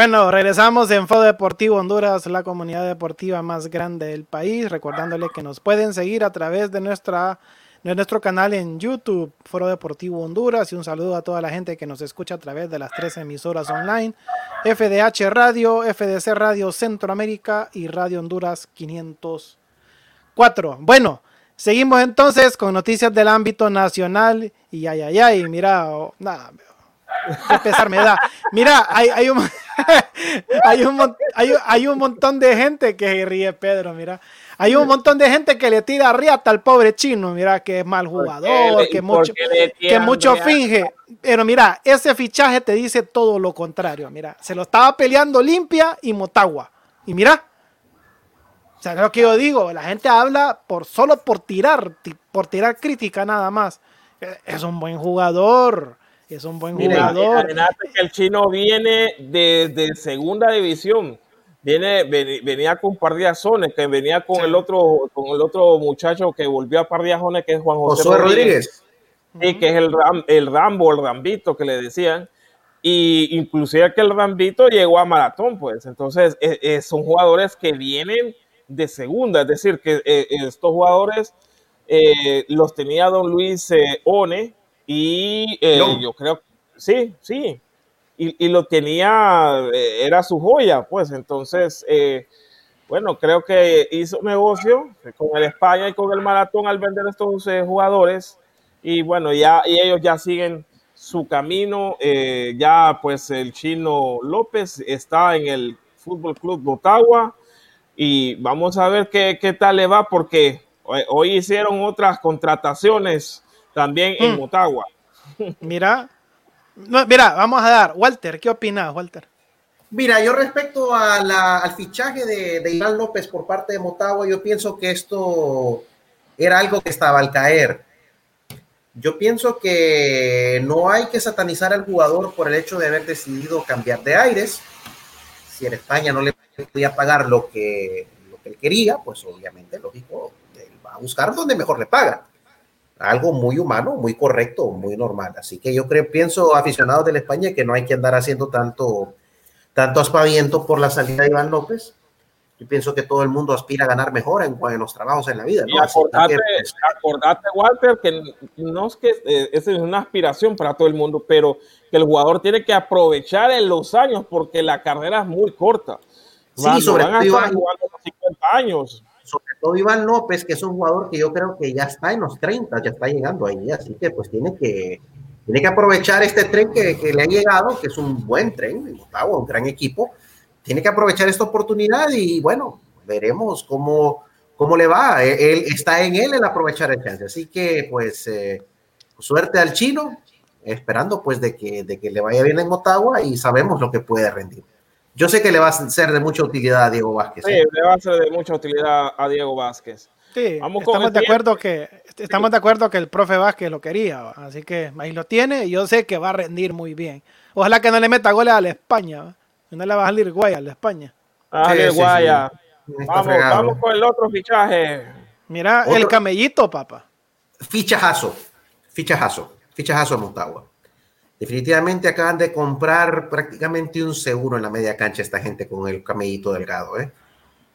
Bueno, regresamos en Foro Deportivo Honduras, la comunidad deportiva más grande del país. Recordándole que nos pueden seguir a través de, nuestra, nuestro canal en YouTube, Foro Deportivo Honduras. Y un saludo a toda la gente que nos escucha a través de las tres emisoras online: FDH Radio, FDC Radio Centroamérica y Radio Honduras 504. Bueno, seguimos entonces con noticias del ámbito nacional. Y ay, ay, ay, mira, oh, nada Qué pesar me da. Mira, hay, hay, un, hay, un, hay, un montón de gente que ríe, Pedro. Mira, hay un montón de gente que le tira riata al pobre chino, mira que es mal jugador, que mucho, que mucho finge. Pero mira, ese fichaje te dice todo lo contrario. Mira, se lo estaba peleando Limpia y Motagua. Y mira, o sea, lo que yo digo, la gente habla por solo por tirar, por tirar crítica nada más. E, es un buen jugador. Es un buen jugador. que el chino viene de, segunda división. Viene, venía con Pardiazones, que venía con el otro, con el otro muchacho que volvió a Pardiazones, que es Juan José, Rodríguez. Sí, que es el, el Rambo, el Rambito que le decían. Y inclusive que el Rambito llegó a maratón, pues. Entonces, e, e, son jugadores que vienen de segunda, es decir, que eh, estos jugadores eh, los tenía don Luis eh, One y yo creo, sí, sí, y, lo tenía, era su joya, pues. Entonces, bueno, creo que hizo negocio con el España y con el Maratón al vender estos jugadores. Y bueno, ya y ellos ya siguen su camino, ya pues el chino López está en el Fútbol Club Botagua y vamos a ver qué, qué tal le va porque hoy, hicieron otras contrataciones también en hmm. Motagua. Mira, mira, vamos a dar. Walter, ¿qué opinas, Walter? Mira, yo respecto al fichaje de, de, Iván López por parte de Motagua, yo pienso que esto era algo que estaba al caer. Yo pienso que no hay que satanizar al jugador por el hecho de haber decidido cambiar de aires. Si en España no le podía pagar lo que, lo que él quería, pues obviamente, lógico, él va a buscar donde mejor le paga Algo muy humano, muy correcto, muy normal. Así que yo creo, pienso, aficionados de la España, que no hay que andar haciendo tanto, tanto aspaviento por la salida de Iván López. Yo pienso que todo el mundo aspira a ganar mejor en, en los trabajos en la vida. Y acordate, pues, acordate, Walter, que no es que eh, esa es una aspiración para todo el mundo, pero que el jugador tiene que aprovechar en los años porque la carrera es muy corta. Sí, sobre todo Iván, años. Sobre todo Iván López, que es un jugador que yo creo que ya está en los 30, ya está llegando ahí, así que pues tiene que, tiene que aprovechar este tren que, que le ha llegado, que es un buen tren, un gran equipo, tiene que aprovechar esta oportunidad y bueno, veremos cómo, cómo le va. E, él, está en él el aprovechar el chance, así que pues eh, suerte al chino, esperando pues de que, de que le vaya bien en Motagua y sabemos lo que puede rendir. Yo sé que le va a ser de mucha utilidad a Diego Vázquez. Sí, ¿eh? le va a ser de mucha utilidad a Diego Vázquez. Sí, estamos de acuerdo que estamos de acuerdo que el profe Vázquez lo quería, así que ahí lo tiene y yo sé que va a rendir muy bien. Ojalá que no le meta goles a la España, no le va a salir guaya a la España. Ah, guaya. Vamos, vamos con el otro fichaje. Mira, el camellito, papá. Fichajazo, fichajazo, fichajazo Montagua. Definitivamente acaban de comprar prácticamente un seguro en la media cancha esta gente con el camellito delgado. ¿eh?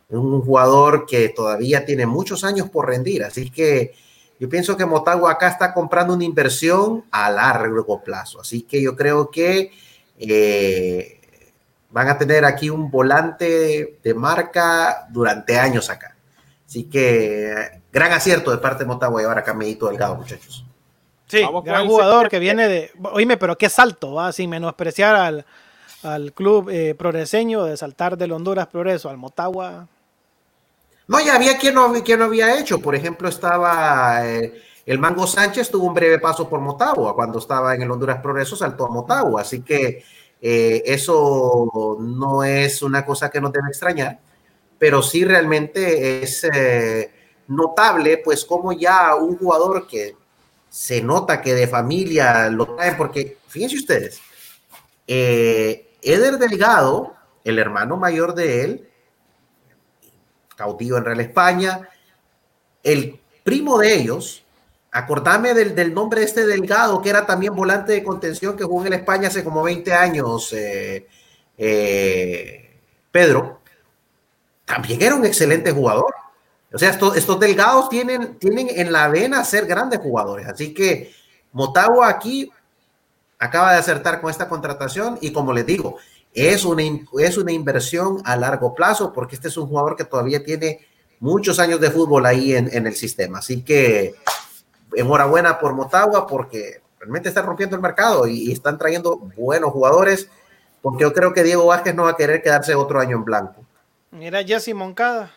Un jugador que todavía tiene muchos años por rendir. Así que yo pienso que Motagua acá está comprando una inversión a largo plazo. Así que yo creo que eh, van a tener aquí un volante de marca durante años acá. Así que gran acierto de parte de Motagua llevar a Camellito Delgado, muchachos. Sí, gran jugador que viene de. Oíme, pero qué salto, ¿va? sin menospreciar al, al club eh, progreseño de saltar del Honduras Progreso al Motagua. No, ya había quien no, quien no había hecho. Por ejemplo, estaba eh, el Mango Sánchez, tuvo un breve paso por Motagua. Cuando estaba en el Honduras Progreso, saltó a Motagua. Así que eh, eso no es una cosa que no debe extrañar, pero sí realmente es notable, pues, como ya un jugador que se nota que de familia lo traen, porque fíjense ustedes, eh, Eder Delgado, el hermano mayor de él, cautivo en Real España, el primo de ellos, acordame del, nombre de este Delgado, que era también volante de contención que jugó en España hace como 20 años, eh, eh, Pedro, también era un excelente jugador. O sea, estos, delgados tienen, tienen en la vena ser grandes jugadores. Así que Motagua aquí acaba de acertar con esta contratación y como les digo, es una, es una inversión a largo plazo porque este es un jugador que todavía tiene muchos años de fútbol ahí en, en el sistema. Así que enhorabuena por Motagua porque realmente están rompiendo el mercado y, y, están trayendo buenos jugadores porque yo creo que Diego Vázquez no va a querer quedarse otro año en blanco. Mira Jesse Moncada.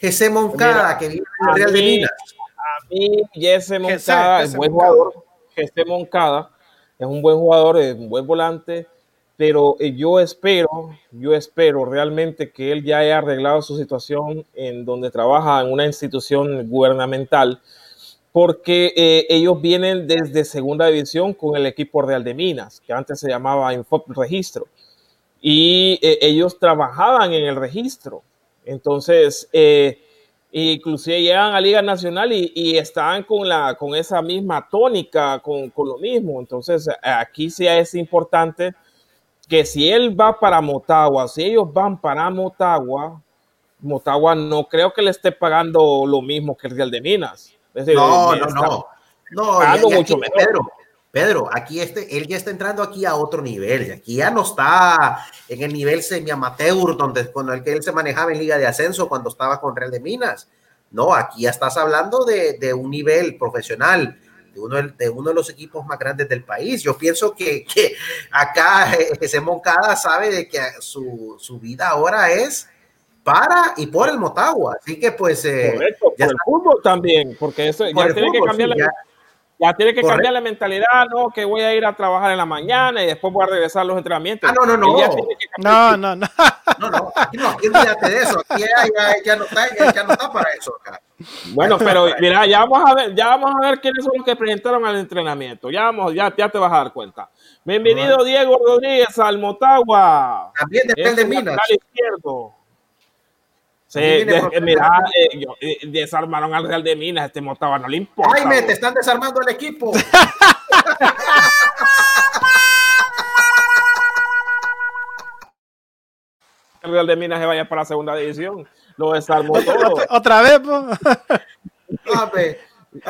Jesse Moncada, que viene en Real de Minas. A mí, Jesse Moncada es buen jugador. Jesse Moncada es un buen jugador, es un buen volante, pero eh, yo espero, yo espero realmente que él ya haya arreglado su situación en donde trabaja en una institución gubernamental, porque eh, ellos vienen desde segunda división con el equipo Real de Minas, que antes se llamaba Infop Registro, y eh, ellos trabajaban en el registro. Entonces, inclusive llegan a Liga Nacional y, y, están con, la, con esa misma tónica, con, con, lo mismo. Entonces, aquí sí es importante que si él va para Motagua, si ellos van para Motagua, Motagua no creo que le esté pagando lo mismo que el Real de Minas. no, no, no, no. mucho Pedro, Pedro, aquí este, él ya está entrando aquí a otro nivel. Aquí ya no está en el nivel semi-amateur donde, con el que él se manejaba en Liga de Ascenso cuando estaba con Real de Minas. No, aquí ya estás hablando de, un nivel profesional, de uno, de uno de los equipos más grandes del país. Yo pienso que, que acá ese Moncada sabe de que su, su, vida ahora es para y por el Motagua. Así que pues... Eh, por el fútbol también, porque eso ya tiene que cambiar la... Ya tiene que cambiar la mentalidad, no, que voy a ir a trabajar en la mañana y después voy a regresar a los entrenamientos. Ah, no, no, no. No, no, no. No, no, aquí no, aquí olvídate de eso. Aquí ya, ya, no está, ya, no está para eso acá. Bueno, pero mira, ya vamos a ver, ya vamos a ver quiénes son los que presentaron al entrenamiento. Ya vamos, ya, ya te vas a dar cuenta. Bienvenido Diego Rodríguez al Motagua. También depende de Minas. izquierdo. Sí, de, mira, eh, eh, desarmaron al Real de Minas, este Motagua no le importa. Jaime, te están desarmando el equipo. el Real de Minas se vaya para la segunda división. Lo desarmó todo. Otra vez, pues.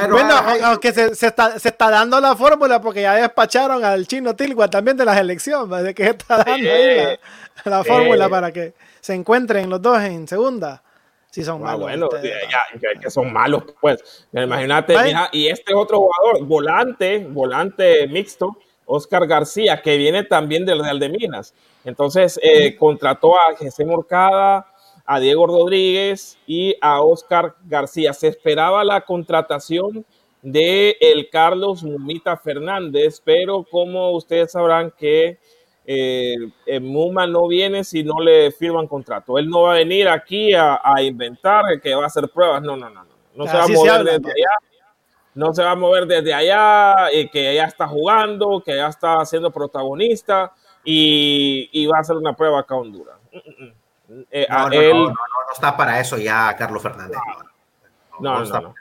bueno, aunque se, se, está, se está dando la fórmula porque ya despacharon al chino Tilgua también de las elecciones, de que está dando ahí la fórmula para que se encuentren los dos en segunda. Si son ah, malos. Bueno, ya, que son malos, pues. Imagínate, mira, y este otro jugador, volante, volante mixto, Oscar García, que viene también del Real de Minas. Entonces, eh, contrató a José Morcada, a Diego Rodríguez y a Oscar García. Se esperaba la contratación de el Carlos Mumita Fernández, pero como ustedes sabrán que eh, Muma no viene si no le firman contrato. Él no va a venir aquí a, inventar que va a hacer pruebas. No, no, no, no. No se va a mover desde allá. No se va a mover desde allá, y que ya está jugando, que ya está siendo protagonista y, va a hacer una prueba acá a Honduras. Eh, no, no, está para eso ya Carlos Fernández. No, no, no.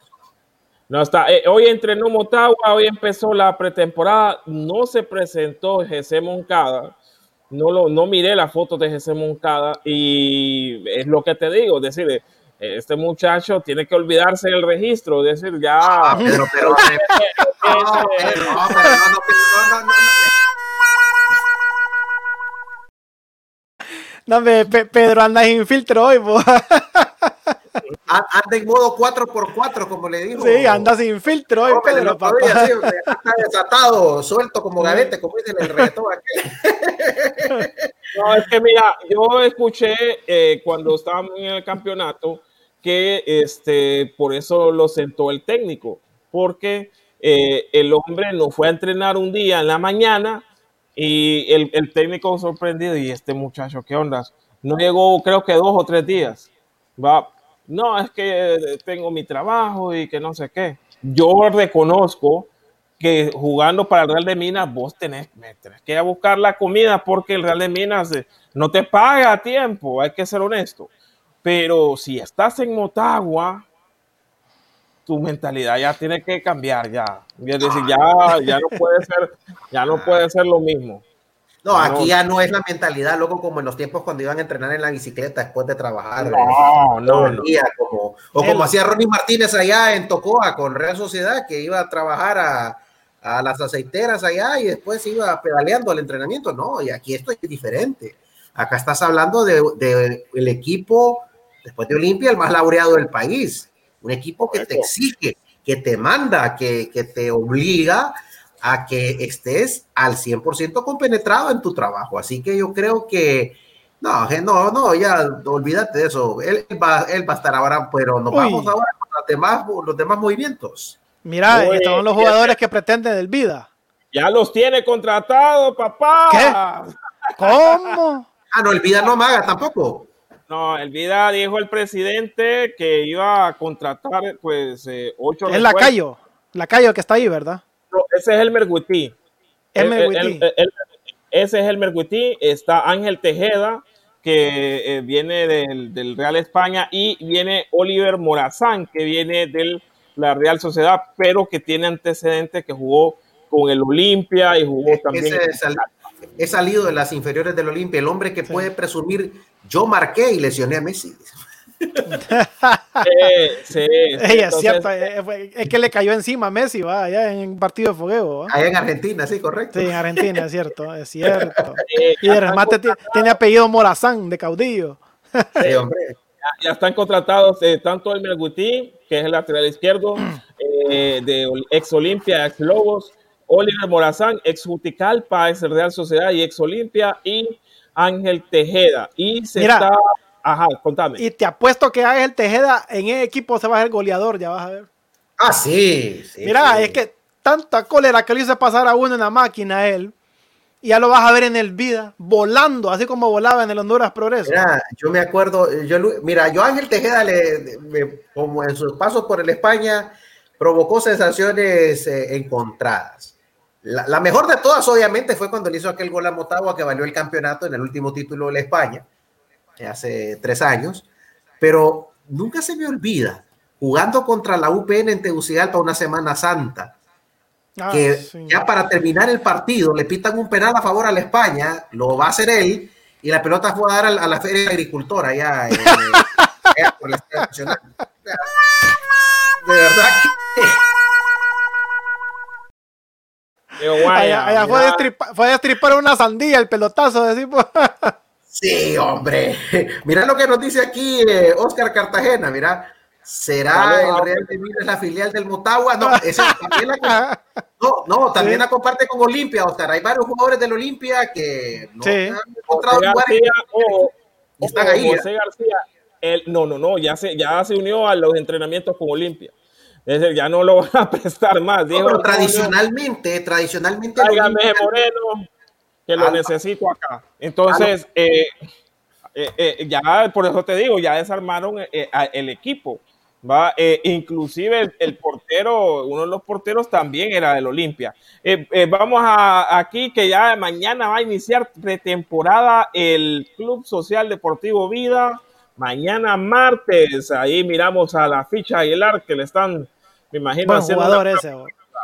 No está. Eh, hoy entrenó Motagua, hoy empezó la pretemporada. No se presentó Jesse Moncada no, lo, no miré la foto de Jesse Moncada y es lo que te digo, es decir, este muchacho tiene que olvidarse del registro, es decir, ya... Ah, pero, pero, no, Pedro anda sin filtro hoy, Anda en modo 4x4, como le digo. Sí, anda sin filtro hoy, Pedro. Papá. está desatado, suelto como gavete, como dicen el reto No, es que mira, yo escuché eh, cuando estábamos en el campeonato que este, por eso lo sentó el técnico, porque eh, el hombre no fue a entrenar un día en la mañana y el, el técnico sorprendido, y este muchacho, ¿qué onda? No llegó, creo que dos o tres días. Va, no, es que tengo mi trabajo y que no sé qué. Yo reconozco que jugando para el Real de Minas, vos tenés, tenés que ir a buscar la comida porque el Real de Minas eh, no te paga a tiempo, hay que ser honesto. Pero si estás en Motagua, tu mentalidad ya tiene que cambiar ya. Ya, ya no puede ser, ya no puede ser lo mismo. No, aquí ya no es la mentalidad, loco, como en los tiempos cuando iban a entrenar en la bicicleta después de trabajar. No, no, no. como, o como hacía Ronnie Martínez allá en Tocoa con Real Sociedad, que iba a trabajar a, a, las aceiteras allá y después iba pedaleando al entrenamiento. No, y aquí esto es diferente. Acá estás hablando de, de el equipo, después de Olimpia, el más laureado del país. Un equipo que te exige, que te manda, que, que te obliga a que estés al 100% compenetrado en tu trabajo. Así que yo creo que, No, no, no, ya olvídate de eso. Él va, él va a estar ahora, pero nos vamos ahora con los demás, los demás movimientos. Mira, estos son los jugadores que pretenden del vida. Ya los tiene contratados, papá. ¿Qué? ¿Cómo? Ah, no, el vida no maga tampoco. No, el vida dijo el presidente que iba a contratar, pues, eh, ocho. Es la Lacayo, Lacayo que está ahí, ¿verdad? Ese es el Merguití. El, ese es el Merguití. Está Ángel Tejeda, que eh, viene del, Real España, y viene Oliver Morazán, que viene de la Real Sociedad, pero que tiene antecedentes que jugó con el Olimpia y jugó también. he salido de las inferiores del Olimpia, el hombre que puede presumir, yo marqué y lesioné a Messi. sí, es cierto, eh, es que le cayó encima a Messi, va, allá en partido de fogueo. Allá en Argentina, sí, correcto. Sí, en Argentina, es cierto, es cierto. y de remate tiene apellido Morazán, de caudillo. Sí, hombre. Ya, están contratados eh, tanto el Melguti, que es el lateral izquierdo, eh, de ex Olimpia, ex Lobos, Oliver Morazán, ex Juticalpa, ex Real Sociedad y ex Olimpia, y Ángel Tejeda. Y se está. Ajá, contame. Y te apuesto que Ángel Tejeda en el equipo se va a ser goleador, ya vas a ver. Ah, sí. Mira, es que tanta cólera que le hizo pasar a uno en la máquina él. Y ya lo vas a ver en el vida, volando, así como volaba en el Honduras Progreso. Mira, yo me acuerdo, yo, mira, yo Ángel Tejeda, le, como en sus pasos por el España, provocó sensaciones eh, encontradas. La, mejor de todas, obviamente, fue cuando le hizo aquel gol a Motagua que valió el campeonato en el último título de la España, hace tres años. Pero nunca se me olvida, jugando contra la UPN en Tegucigalpa una Semana Santa, ah, que ya para terminar el partido le pitan un penal a favor a la España, lo va a hacer él, y la pelota fue a dar a, la Feria Agricultora ya. de verdad que allá, fue, a destripar, fue, destripar, una sandía el pelotazo. De pues. sí, hombre. Mira lo que nos dice aquí eh, Oscar Cartagena. Mira, ¿será el Real de Minas la filial del Motagua? No, también la, no, no, también la comparte con Olimpia, Oscar. Hay varios jugadores del Olimpia que no han encontrado García, están ahí. José García, no, no, no, ya se, ya se unió a los entrenamientos con Olimpia ya no lo van a prestar más. pero tradicionalmente, tradicionalmente. Moreno, que lo necesito acá. Entonces, eh, eh, eh, ya por eso te digo, ya desarmaron el equipo. ¿va? inclusive el, portero, uno de los porteros también era del Olimpia. vamos a aquí que ya mañana va a iniciar pretemporada el Club Social Deportivo Vida. Mañana martes, ahí miramos a la ficha Aguilar que le están me imagino. Buen jugador ese.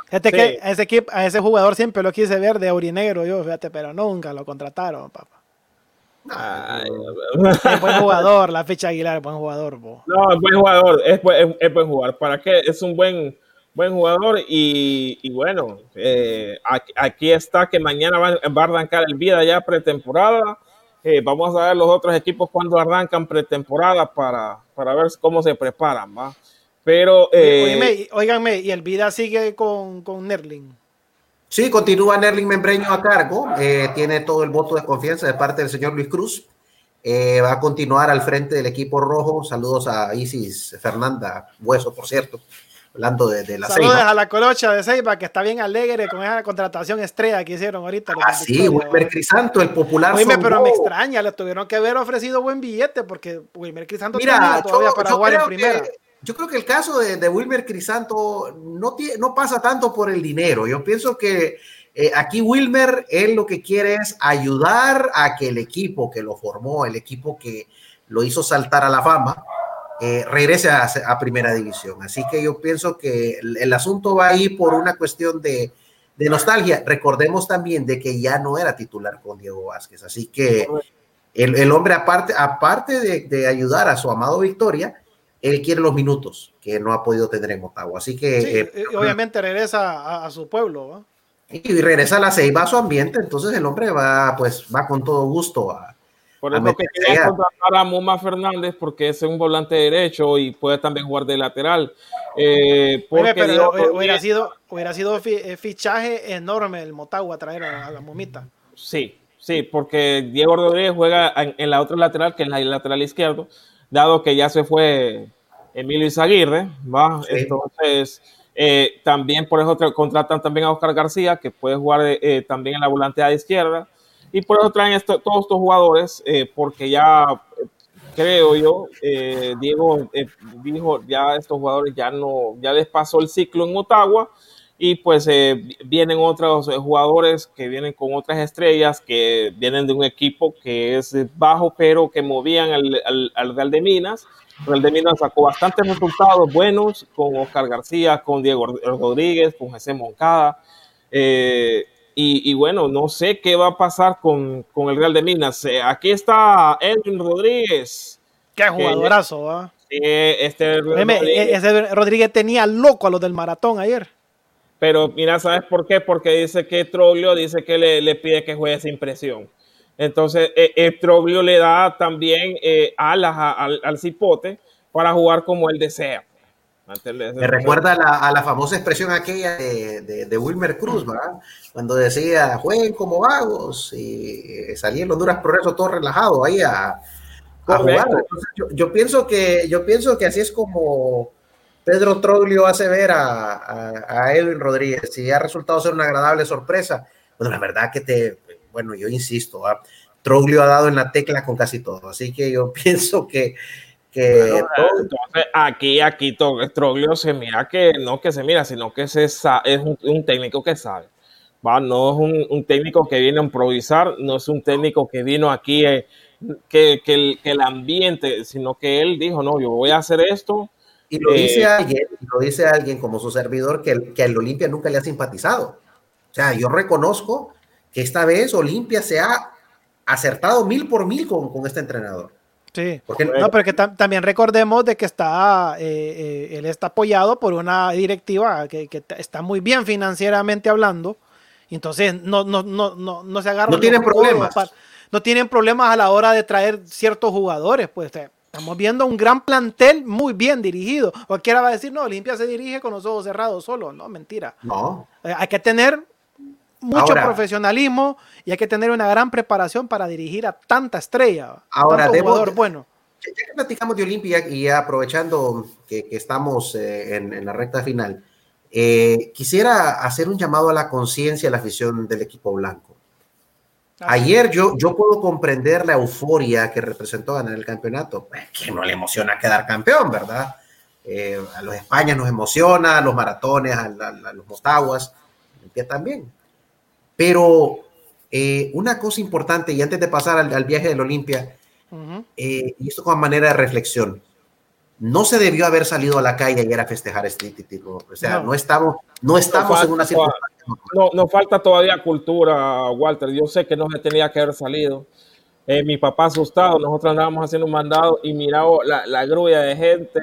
Que ese equipo, a ese jugador siempre lo quise ver de aurinegro yo, fíjate, pero nunca lo contrataron, papá. es buen jugador, la ficha Aguilar, buen jugador. No, es buen jugador, es, buen jugador. ¿Para qué? Es un buen, buen jugador y, bueno, eh, aquí, está que mañana va, a arrancar el vida ya pretemporada. Eh, vamos a ver los otros equipos cuando arrancan pretemporada para, para ver cómo se preparan. ¿va? Pero. Eh, y el Vida sigue con, con Nerling. Sí, continúa Nerling Membreño a cargo. Eh, tiene todo el voto de confianza de parte del señor Luis Cruz. Eh, va a continuar al frente del equipo rojo. Saludos a Isis Fernanda Hueso, por cierto. Hablando de, la Saludos a la colocha de Ceiba, que está bien alegre con esa contratación estrella que hicieron ahorita. Ah, sí, Wilmer Crisanto, el popular. pero me extraña, le tuvieron que haber ofrecido buen billete porque Wilmer Crisanto Mira, todavía para jugar en primera yo creo que el caso de, Wilmer Crisanto no, no pasa tanto por el dinero. Yo pienso que eh, aquí Wilmer, él lo que quiere es ayudar a que el equipo que lo formó, el equipo que lo hizo saltar a la fama, eh, regrese a, primera división. Así que yo pienso que el, asunto va ahí por una cuestión de, nostalgia. Recordemos también de que ya no era titular con Diego Vázquez. Así que el, hombre, aparte, aparte de, de ayudar a su amado Victoria, él quiere los minutos que no ha podido tener en Ottawa. Así que. Eh, eh, obviamente regresa a, su pueblo. Y regresa a la Ceiba a su ambiente, entonces el hombre va, pues, va con todo gusto a. Por eso que quería contratar a Muma Fernández porque es un volante derecho y puede también jugar de lateral. Eh, pero hubiera, sido, hubiera sido fichaje enorme el Motagua traer a, la Mumita. Sí, sí, porque Diego Rodríguez juega en, la otra lateral, que es la lateral izquierdo, dado que ya se fue Emilio Izaguirre, ¿va? Entonces, eh, también por eso contratan también a Oscar García, que puede jugar eh, también en la volantea de izquierda. Y por eso traen todos estos jugadores, eh, porque ya creo yo, Diego dijo, ya estos jugadores ya no, ya les pasó el ciclo en Ottawa y pues vienen otros jugadores que vienen con otras estrellas que vienen de un equipo que es bajo pero que movían al, al, al Real de Minas Real de Minas sacó bastantes resultados buenos con Oscar García, con Diego Rodríguez, con José Moncada. Eh, y, bueno, no sé qué va a pasar con, el Real de Minas. Eh, aquí está Edwin Rodríguez. Qué jugadorazo, ¿va? este Rodríguez. Ese Rodríguez tenía loco a los del maratón ayer. Pero mira, ¿sabes por qué? Porque dice que Troglio dice que le, le pide que juegue sin presión. Entonces, eh, el Troglio le da también eh, alas al, cipote para jugar como él desea. Me recuerda a la, famosa expresión aquella de, Wilmer Cruz, ¿verdad? Cuando decía, jueguen como vagos, y salía en Honduras Progreso todo relajado ahí a, jugar. yo, pienso que, yo pienso que así es como Pedro Troglio hace ver a, a, Edwin Rodríguez, y ha resultado ser una agradable sorpresa. Bueno, la verdad que te, bueno, yo insisto, ¿ah? Troglio ha dado en la tecla con casi todo, así que yo pienso que... que entonces, aquí, aquí Troglio se mira que no que se mira, sino que se es un, técnico que sabe. ¿va? No es un, técnico que viene a improvisar, no es un técnico que vino aquí eh, que, que, el, ambiente, sino que él dijo, no, yo voy a hacer esto. Y lo dice eh, alguien, lo dice alguien como su servidor que, que al Olimpia nunca le ha simpatizado. O sea, yo reconozco que esta vez Olimpia se ha acertado mil por mil con, con este entrenador. Sí, Porque, no, pero que también recordemos de que está, eh, eh, él está apoyado por una directiva que, que, está muy bien financieramente hablando, entonces no, no, no, no, no se agarra. No tienen problemas. no tienen problemas a la hora de traer ciertos jugadores, pues eh, estamos viendo un gran plantel muy bien dirigido. Cualquiera va a decir, no, Olimpia se dirige con los ojos cerrados solo, no, mentira. No. hay que tener mucho profesionalismo y hay que tener una gran preparación para dirigir a tanta estrella. Ahora, jugador bueno. Ya que platicamos de Olimpia y aprovechando que, estamos eh, en, la recta final, eh, quisiera hacer un llamado a la conciencia, a la afición del equipo blanco. Ayer yo, yo puedo comprender la euforia que representó ganar el campeonato, pues, que no le emociona quedar campeón, ¿verdad? Eh, a los Españas nos emociona, a los maratones, a, los Mostaguas, también. Pero eh, una cosa importante, y antes de pasar al, viaje del Olimpia, eh, y esto como manera de reflexión, no se debió haber salido a la calle ayer a festejar este título. O sea, no, estamos, no estamos en una situación. No, nos falta todavía cultura, Walter. Yo sé que no se tenía que haber salido. Eh, mi papá asustado, nosotros andábamos haciendo un mandado y miraba la, la grulla de gente.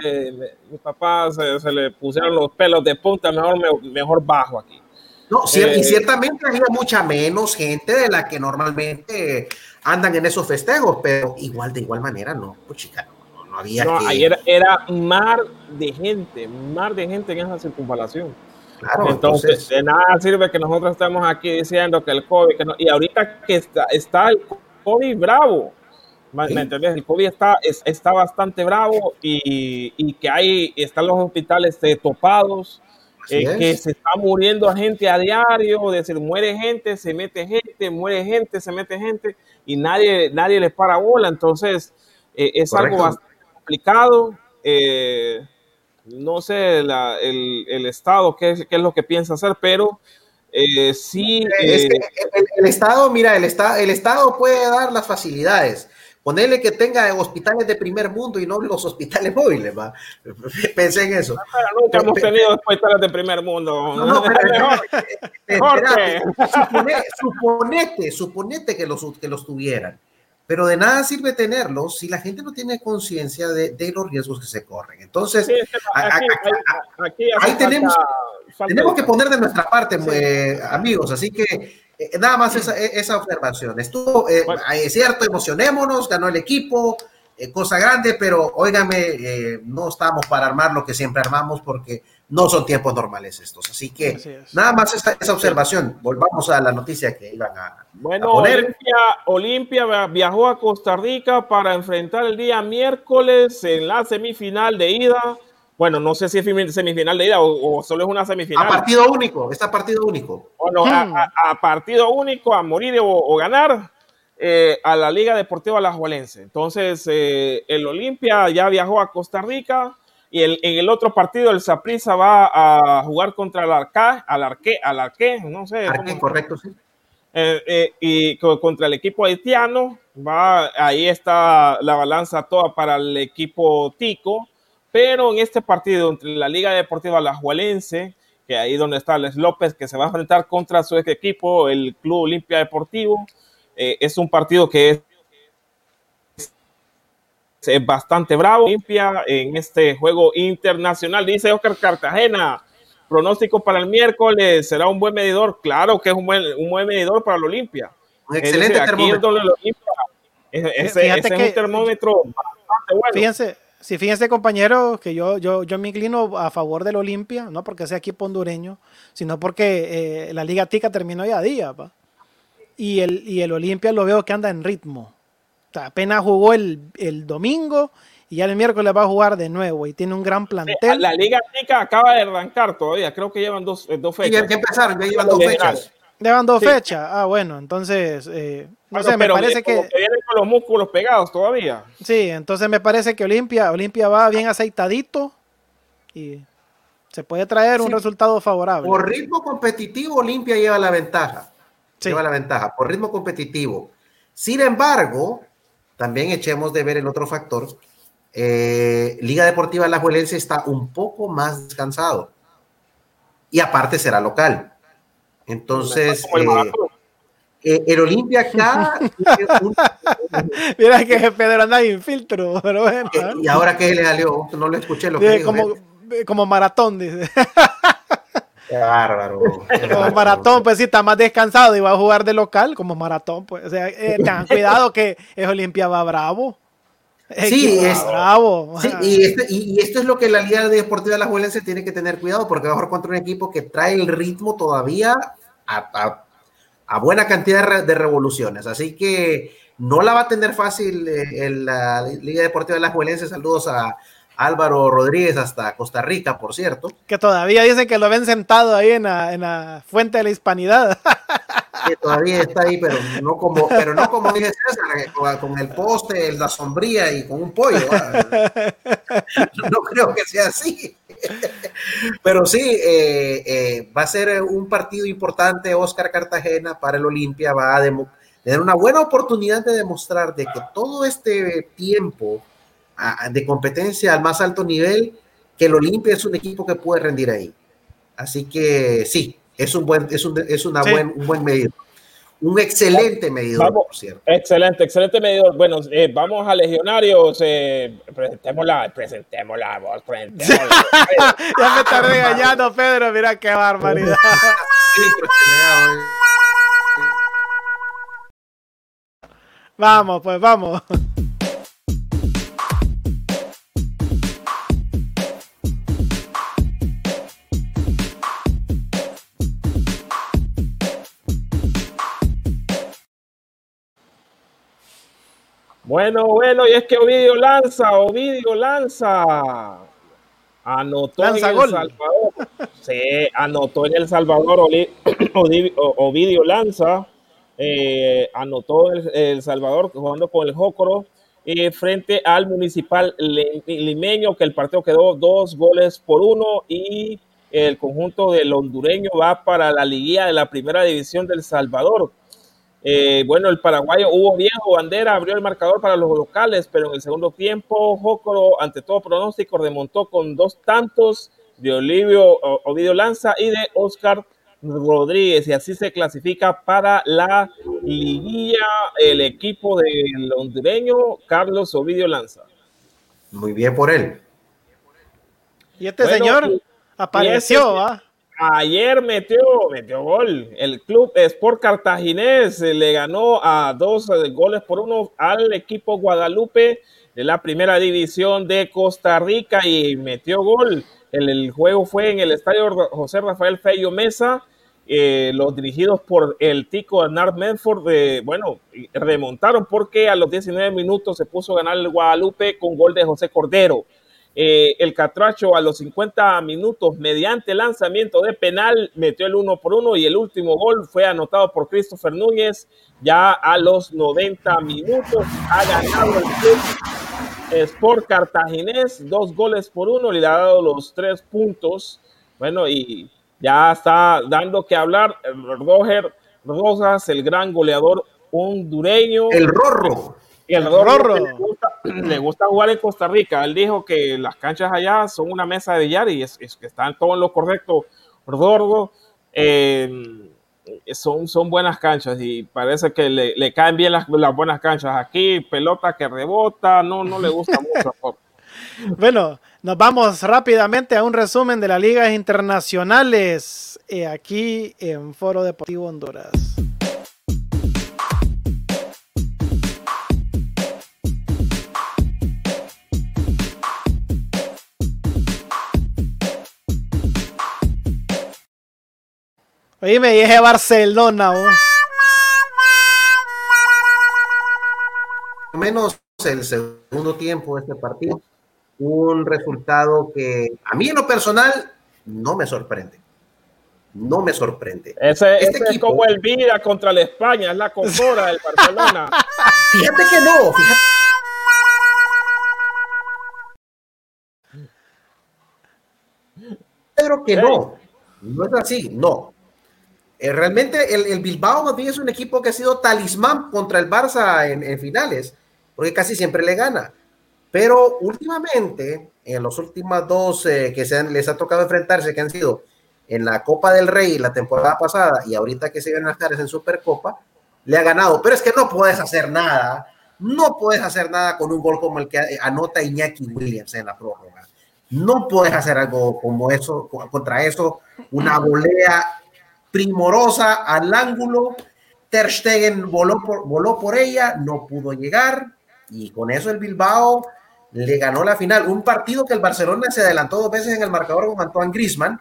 Mi papá se, le pusieron los pelos de punta, mejor, mejor bajo aquí. No, y eh, ciertamente había mucha menos gente de la que normalmente andan en esos festejos, pero igual de igual manera no, pues chica, no, había. No, ayer era mar de gente, mar de gente en esa circunvalación. Claro, entonces, de nada sirve que nosotros estemos aquí diciendo que el COVID, que no, y ahorita que está, está el COVID bravo, ¿me entendés? El COVID está, está bastante bravo y, y, que hay, están los hospitales eh, topados, eh, que se está muriendo gente a diario, decir, muere gente, se mete gente, muere gente, se mete gente, y nadie, nadie les para bola. Entonces, eh, es algo bastante complicado. Eh, no sé el, Estado qué, es lo que piensa hacer, pero sí. el, Estado, mira, el, Estado, el Estado puede dar las facilidades Ponerle que tenga hospitales de primer mundo y no los hospitales móviles, ¿va? Pensé en eso. pero nunca hemos tenido hospitales de primer mundo. No, suponete, suponete que los, que los tuvieran. Pero de nada sirve tenerlos si la gente no tiene conciencia de, de, los riesgos que se corren. Entonces, ahí tenemos, tenemos que poner de nuestra parte, eh, amigos. Así que eh, nada más esa, esa observación. Estuvo, eh, es cierto, emocionémonos, ganó el equipo, cosa grande, pero óigame, no estamos para armar lo que siempre armamos porque no son tiempos normales estos. Así que nada más esa, esa, observación. Volvamos a la noticia que iban a, bueno, Olimpia, Olimpia viajó a Costa Rica para enfrentar el día miércoles en la semifinal de ida. Bueno, no sé si es semifinal de ida o, solo es una semifinal. A partido único, está partido único. Bueno, hmm. a, partido único, a morir o, ganar eh, a la Liga Deportiva Alajuelense. Entonces, eh, el Olimpia ya viajó a Costa Rica y el, en el otro partido el Saprissa va a jugar contra el Arca, al Arque, al Arque, no sé. Arque, correcto, sí. Eh, eh, y contra el equipo haitiano, va, ahí está la balanza toda para el equipo Tico, pero en este partido entre la Liga Deportiva Alajuelense, que ahí donde está Les López, que se va a enfrentar contra su equipo, el Club Olimpia Deportivo, eh, es un partido que es, es bastante bravo. Olimpia en este juego internacional, dice Oscar Cartagena Pronóstico para el miércoles, ¿será un buen medidor? Claro que es un buen, un buen medidor para el Olimpia. Un excelente termómetro. ese, es un termómetro bastante bueno. Fíjense, si fíjense compañeros que yo, yo, yo me inclino a favor del Olimpia, no porque sea equipo hondureño, sino porque eh, la Liga Tica terminó ya a día. Y el, y el Olimpia lo veo que anda en ritmo. Apenas jugó el, el domingo y ya el miércoles va a jugar de nuevo y tiene un gran plantel. La Liga Tica acaba de arrancar todavía, creo que llevan dos, eh, dos fechas. ya empezaron, ya llevan dos fechas. Llevan dos fechas. Ah, bueno, entonces, eh, no sé, me parece que... que vienen con los músculos pegados todavía. Sí, entonces me parece que Olimpia, Olimpia va bien aceitadito y se puede traer un resultado favorable. Por ritmo competitivo, Olimpia lleva la ventaja. Lleva la ventaja, por ritmo competitivo. Sin embargo, también echemos de ver el otro factor, eh, Liga Deportiva Alajuelense está un poco más descansado. Y aparte será local. Entonces, eh, eh, el Olimpia acá. Mira que Pedro anda en filtro. Pero ¿Y ahora que le salió? No lo escuché. Lo que como, como maratón, dice. Qué bárbaro. Como maratón, pues sí, está más descansado y va a jugar de local como maratón. Pues, o sea, tengan cuidado que es Olimpia va bravo. Sí, es bravo. Este, y, esto es lo que la Liga Deportiva de la Juelense tiene que tener cuidado porque va a jugar contra un equipo que trae el ritmo todavía a, buena cantidad de revoluciones. Así que no la va a tener fácil eh, en la Liga Deportiva de la Juelense. Saludos a Álvaro Rodríguez hasta Costa Rica, por cierto. Que todavía dicen que lo ven sentado ahí en la, en la fuente de la hispanidad. que todavía está ahí, pero no como, pero no como dije César, con el poste, la sombría y con un pollo. No, creo que sea así. Pero sí, eh, eh, va a ser un partido importante, Oscar Cartagena, para el Olimpia, va a tener una buena oportunidad de demostrar de que todo este tiempo de competencia al más alto nivel, que el Olimpia es un equipo que puede rendir ahí. Así que sí, es un buen, es un, es una buen, un buen medidor. Un excelente medidor, por cierto. Excelente, excelente medidor. Bueno, eh, vamos a Legionarios. Eh, presentémosla, presentémosla, vos, presentémosla. ya me está regañando, Pedro. Mira qué barbaridad. vamos, pues vamos. Bueno, bueno, y es que Ovidio lanza, Ovidio lanza. Anotó en El Salvador. Sí, anotó en El Salvador Ovidio Lanza. Eh, anotó el, el, Salvador jugando con el Jócoro eh, frente al Municipal Limeño, que el partido quedó dos goles por uno y el conjunto del hondureño va para la liguilla de la primera división del Salvador. Eh, bueno, el paraguayo Hugo Viejo Bandera abrió el marcador para los locales, pero en el segundo tiempo, Jócoro, ante todo pronóstico, remontó con dos tantos de Olivio Ovidio Lanza y de Oscar Rodríguez, y así se clasifica para la liguilla el equipo del hondureño Carlos Ovidio Lanza. Muy bien por él. Y este señor apareció, ¿ah? Ayer metió, metió gol. El club Sport Cartaginés eh, le ganó a dos eh, goles por uno al equipo Guadalupe de la primera división de Costa Rica y metió gol. El, juego fue en el estadio José Rafael Fello Mesa. Eh, los dirigidos por el tico Arnard Medford, bueno, remontaron porque a los 19 minutos se puso a ganar el Guadalupe con gol de José Cordero. Eh, el Catracho a los 50 minutos, mediante lanzamiento de penal, metió el uno por uno y el último gol fue anotado por Christopher Núñez ya a los 90 minutos. Ha ganado el club Sport Cartaginés, dos goles por uno, le ha dado los tres puntos. Bueno, y ya está dando que hablar Roger Rosas, el gran goleador hondureño. El Rorro. El Rorro le gusta, jugar en Costa Rica. Él dijo que las canchas allá son una mesa de billar y es, que están todo en lo correcto. Eh, son, son buenas canchas y parece que le, caen bien las, buenas canchas. Aquí, pelota que rebota, no, no le gusta mucho. bueno, nos vamos rápidamente a un resumen de las ligas internacionales eh, aquí en Foro Deportivo Honduras. Oye, me dije Barcelona. Menos el segundo tiempo de este partido. Un resultado que a mí en lo personal no me sorprende. No me sorprende. Ese, este es como el Vida contra la España, es la confora del Barcelona. fíjate que no, fíjate. Pero que no, no es así, no. Eh, realmente el, Bilbao más bien es un equipo que ha sido talismán contra el Barça en, finales, porque casi siempre le gana. Pero últimamente, en los últimos dos eh, que se les ha tocado enfrentarse, que han sido en la Copa del Rey la temporada pasada y ahorita que se ven las caras en Supercopa, le ha ganado. Pero es que no puedes hacer nada, no puedes hacer nada con un gol como el que anota Iñaki Williams en la prórroga. No puedes hacer algo como eso, contra eso, una volea primorosa al ángulo. Ter Stegen voló por, voló por ella, no pudo llegar y con eso el Bilbao le ganó la final. Un partido que el Barcelona se adelantó dos veces en el marcador con Antoine Grisman.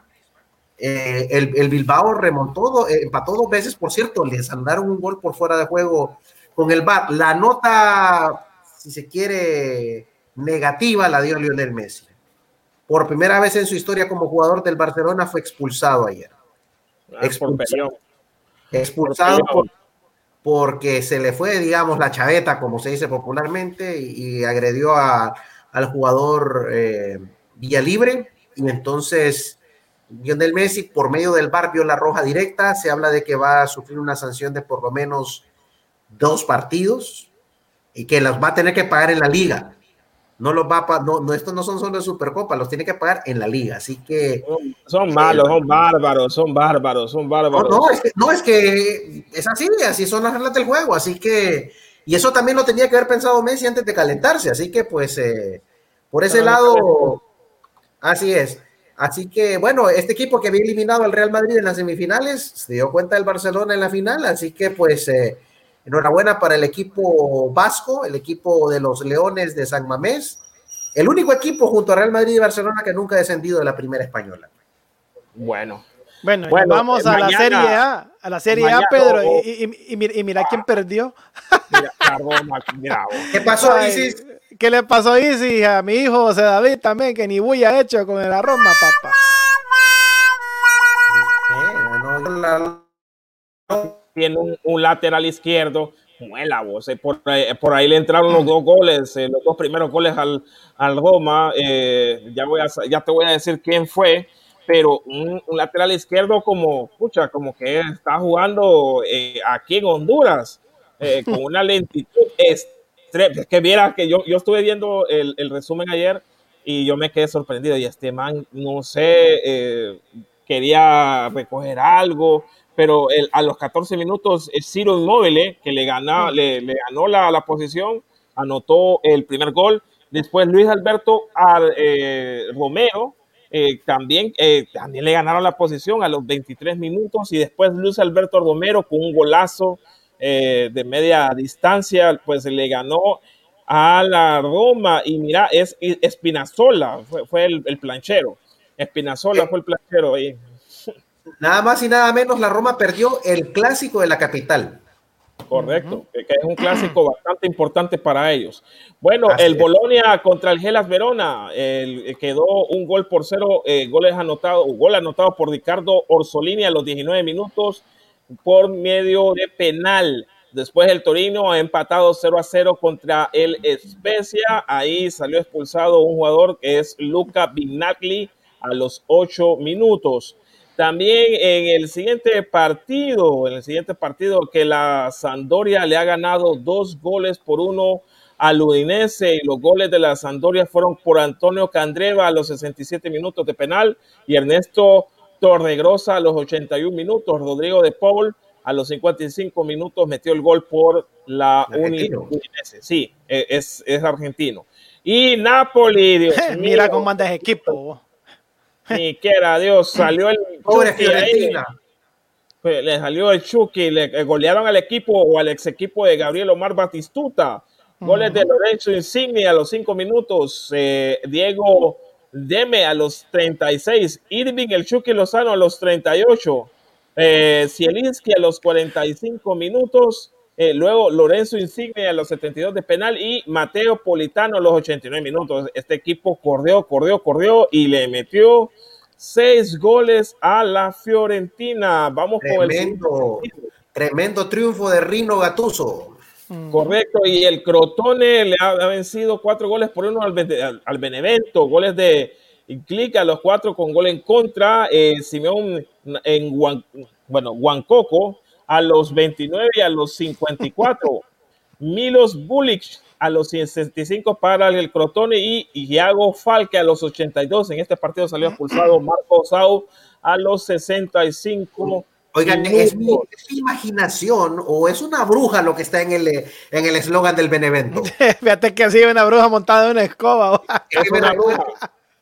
Eh, el, Bilbao remontó, eh, empató dos veces, por cierto, le andaron un gol por fuera de juego con el VAR. La nota, si se quiere, negativa la dio Lionel Messi. Por primera vez en su historia como jugador del Barcelona fue expulsado ayer. Expulsado, expulsado porque se le fue, digamos, la chaveta, como se dice popularmente, y, agredió a, al jugador eh, Villalibre. Y entonces Lionel Messi, por medio del bar, vio la roja directa. Se habla de que va a sufrir una sanción de por lo menos dos partidos y que las va a tener que pagar en la liga no los va a no, no, estos no son solo de Supercopa, los tiene que pagar en la liga, así que son, malos, son bárbaros, son bárbaros, son bárbaros. No, es que, no, es que es así, así son las reglas del juego, así que y eso también lo tenía que haber pensado Messi antes de calentarse, así que pues eh, por ese lado así es. Así que bueno, este equipo que había eliminado al Real Madrid en las semifinales se dio cuenta del Barcelona en la final, así que pues eh, Enhorabuena para el equipo vasco, el equipo de los Leones de San Mamés, el único equipo junto a Real Madrid y Barcelona que nunca ha descendido de la primera española. Bueno. Bueno, vamos a la Serie A, a la Serie A, Pedro, y, mira, quién perdió. ¿Qué pasó, Isis? ¿Qué le pasó a Isis? A mi hijo José David también, que ni bulla hecho con el arroz, papá. Eh, tiene un, lateral izquierdo. Muela, vos, eh, por, por, ahí le entraron los dos goles, eh, los dos primeros goles al, al Roma. Eh, ya, voy a, ya te voy a decir quién fue, pero un, lateral izquierdo como, pucha, como que está jugando aquí en Honduras, con una lentitud extrema. Es que viera que yo, yo estuve viendo el, el, resumen ayer y yo me quedé sorprendido. Y este man, no sé, quería recoger algo pero a los 14 minutos el Ciro Inmóvil, que le, gana, le, ganó la, posición, anotó el primer gol. Después Luis Alberto al, eh, Romero eh, también, eh, también le ganaron la posición a los 23 minutos y después Luis Alberto Romero con un golazo eh, de media distancia, pues le ganó a la Roma y mira, es Espinazola, fue, el, planchero. Espinazola fue el planchero ahí. Nada más y nada menos, la Roma perdió el clásico de la capital. Correcto, que es un clásico bastante importante para ellos. Bueno, el Bolonia contra el Gelas Verona el, quedó un gol por cero, eh, goles anotado, gol anotado por Ricardo Orsolini a los 19 minutos por medio de penal. Después el Torino ha empatado 0 a 0 contra el Especia. Ahí salió expulsado un jugador que es Luca Bignagli a los 8 minutos. También en el siguiente partido, en el siguiente partido que la Sandoria le ha ganado dos goles por uno al Udinese y los goles de la Sandoria fueron por Antonio Candreva a los 67 minutos de penal y Ernesto Torregrosa a los 81 minutos, Rodrigo de Paul a los 55 minutos metió el gol por la Udinese. Sí, e, es, es argentino. Y Napoli, Dios Mira cómo andas equipo. Ni quiera Dios, salió el Chucky pues, le salió el Chucky, le golearon al equipo o al ex equipo de Gabriel Omar Batistuta. Goles de Lorenzo Insigne a los 5 minutos, eh, Diego Deme a los 36, Irving el Chucky Lozano a los 38, eh, Zielinski a los 45 minutos, eh, luego Lorenzo Insigne a los 72 de penal y Mateo Politano a los 89 minutos. Este equipo corrió, corrió, corrió y le metió seis goles a la Fiorentina. Vamos con el tremendo triunfo de Rino Gatuso. Correcto, y el Crotone le ha, vencido cuatro goles por uno al, al, Benevento, goles de Clic a los cuatro con gol en contra. Eh, Simeón en bueno, Huancoco a los 29 y a los 54. Milos Bulic a los 65 para el Crotone y Iago Falque a los 82. En este partido salió expulsado Marco Sau a los 65. Oigan, ¿es mi, imaginación o es una bruja lo que está en el en el eslogan del Benevento? Fíjate que ha sido una bruja montada en una escoba. Es una bruja.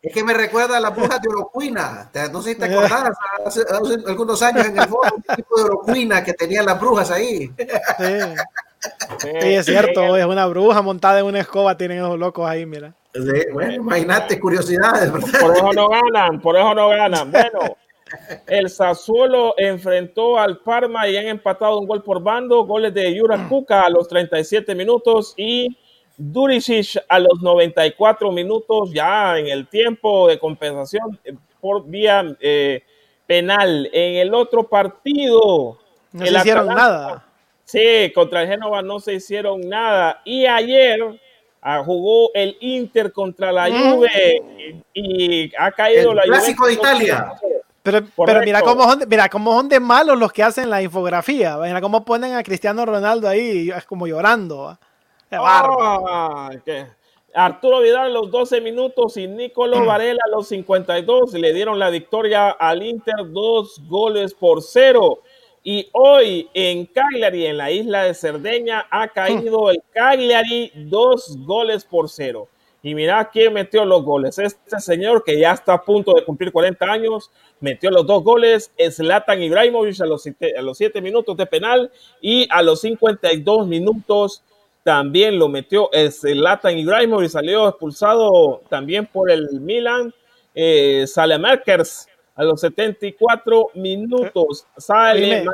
Es que me recuerda a la bruja de Orocuina. No sé si te acordás, hace, algunos años en el foro, un tipo de Orocuina que tenían las brujas ahí. Sí. es cierto, es una bruja montada en una escoba, tienen esos locos ahí, mira. bueno, imagínate, curiosidades, ¿verdad? Por eso no ganan, por eso no ganan. Bueno, el Sassuolo enfrentó al Parma y han empatado un gol por bando, goles de Yura Kuka a los 37 minutos y Duricic a los 94 minutos, ya en el tiempo de compensación eh, por vía eh, penal. En el otro partido. No se hicieron nada. Sí, contra el Génova no se hicieron nada. Y ayer ah, jugó el Inter contra la mm. Juve y, ha caído la clásico de Italia. Pero, pero, mira cómo son, mira cómo son de malos los que hacen la infografía. Mira cómo ponen a Cristiano Ronaldo ahí, es como llorando. Arturo Vidal los 12 minutos y Nicolo Varela a los 52 le dieron la victoria al Inter dos goles por cero. Y hoy en Cagliari, en la isla de Cerdeña, ha caído el Cagliari dos goles por cero. Y mira quién metió los goles. Este señor que ya está a punto de cumplir 40 años, metió los dos goles. Zlatan Ibrahimovic a los, a los 7 minutos de penal y a los 52 minutos también lo metió Zlatan Ibrahimovic, salió expulsado también por el Milan. Eh, Merkers a los 74 minutos. Sale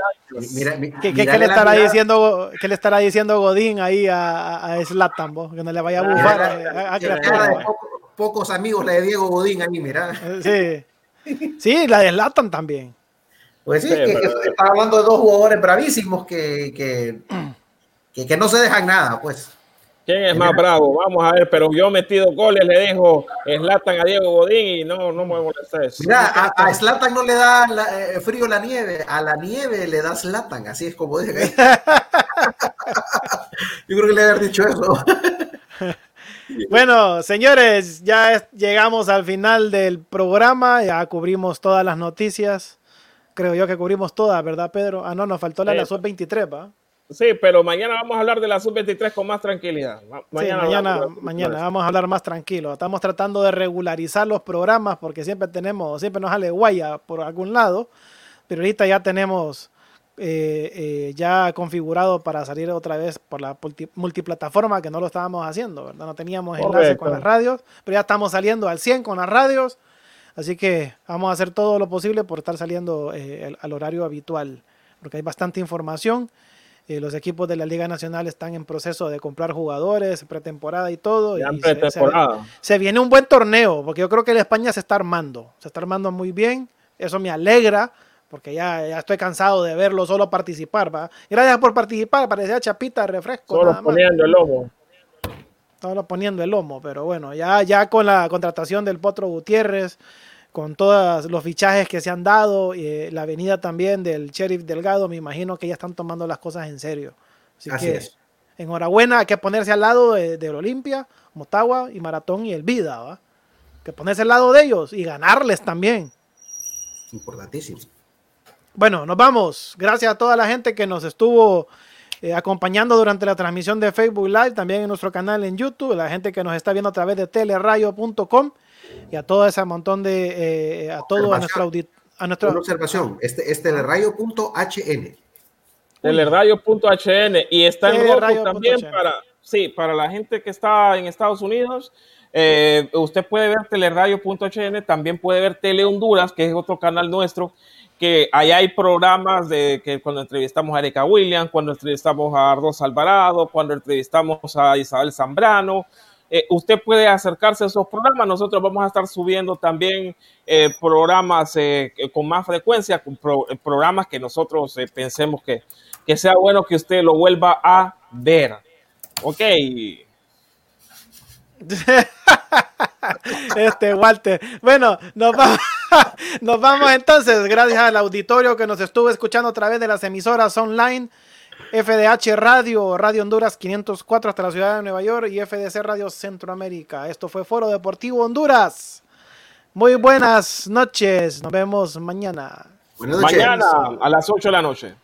¿Qué, le estará diciendo, ¿Qué le estará diciendo Godín ahí a, a Zlatan? Que no le vaya a bufar. pocos amigos la de Diego Godín ahí, mira. Sí. Sí, la de Zlatan también. Pues sí, que, está hablando de dos jugadores bravísimos que, que que, no se dejan nada, pues. ¿Quién es más bravo? Vamos a ver, pero yo he metido goles, le dejo Slatan a Diego Godín y no, no me molesta eso. Mira, a, Slatan no le da eh, frío la nieve, a la nieve le da Slatan, así es como dije. yo creo que le haber dicho eso. Bueno, señores, ya llegamos al final del programa, ya cubrimos todas las noticias. Creo yo que cubrimos todas, ¿verdad, Pedro? Ah, no, nos faltó la de la 23 ¿va? Sí, pero mañana vamos a hablar de la sub-23 con más tranquilidad. Mañana, sí, mañana, mañana vamos a hablar más tranquilo. Estamos tratando de regularizar los programas porque siempre tenemos, siempre nos sale guaya por algún lado, pero ahorita ya tenemos eh, eh, ya configurado para salir otra vez por la multiplataforma que no lo estábamos haciendo, ¿verdad? No teníamos enlace con las radios, pero ya estamos saliendo al 100 con las radios, así que vamos a hacer todo lo posible por estar saliendo eh, al horario habitual, porque hay bastante información eh, los equipos de la Liga Nacional están en proceso de comprar jugadores, pretemporada y todo. Y Se, viene un buen torneo, porque yo creo que la España se está armando. Se está armando muy bien. Eso me alegra, porque ya, ya estoy cansado de verlo solo participar. ¿va? Gracias por participar, parecía chapita, refresco. Solo poniendo el lomo. Solo poniendo el lomo, pero bueno, ya, ya con la contratación del Potro Gutiérrez con todos los fichajes que se han dado, y eh, la venida también del Sheriff Delgado, me imagino que ya están tomando las cosas en serio. Así, que, enhorabuena, hay que ponerse al lado de, del Olimpia, Motagua y Maratón y el Vida, ¿va? Que ponerse al lado de ellos y ganarles también. Importantísimo. Bueno, nos vamos. Gracias a toda la gente que nos estuvo eh, acompañando durante la transmisión de Facebook Live, también en nuestro canal en YouTube, la gente que nos está viendo a través de telerayo.com y a todo ese montón de, eh, a todo a nuestro audit, a nuestra observación, este es telerayo.hn. Telerayo.hn y está en rojo también para, sí, para la gente que está en Estados Unidos. Eh, usted puede ver teleradio.hn, también puede ver Tele Honduras, que es otro canal nuestro, que ahí hay programas de que cuando entrevistamos a Erika Williams, cuando entrevistamos a Ardos Alvarado, cuando entrevistamos a Isabel Zambrano, eh, usted puede acercarse a esos programas. Nosotros vamos a estar subiendo también eh, programas eh, con más frecuencia, programas que nosotros pensemos que, que sea bueno que usted lo vuelva a ver. Ok. este Walter. Bueno, nos vamos, nos vamos entonces. Gracias al auditorio que nos estuvo escuchando a través de las emisoras online. FDH Radio, Radio Honduras 504 hasta la ciudad de Nueva York y FDC Radio Centroamérica. Esto fue Foro Deportivo Honduras. Muy buenas noches, nos vemos mañana. Mañana a las 8 de la noche.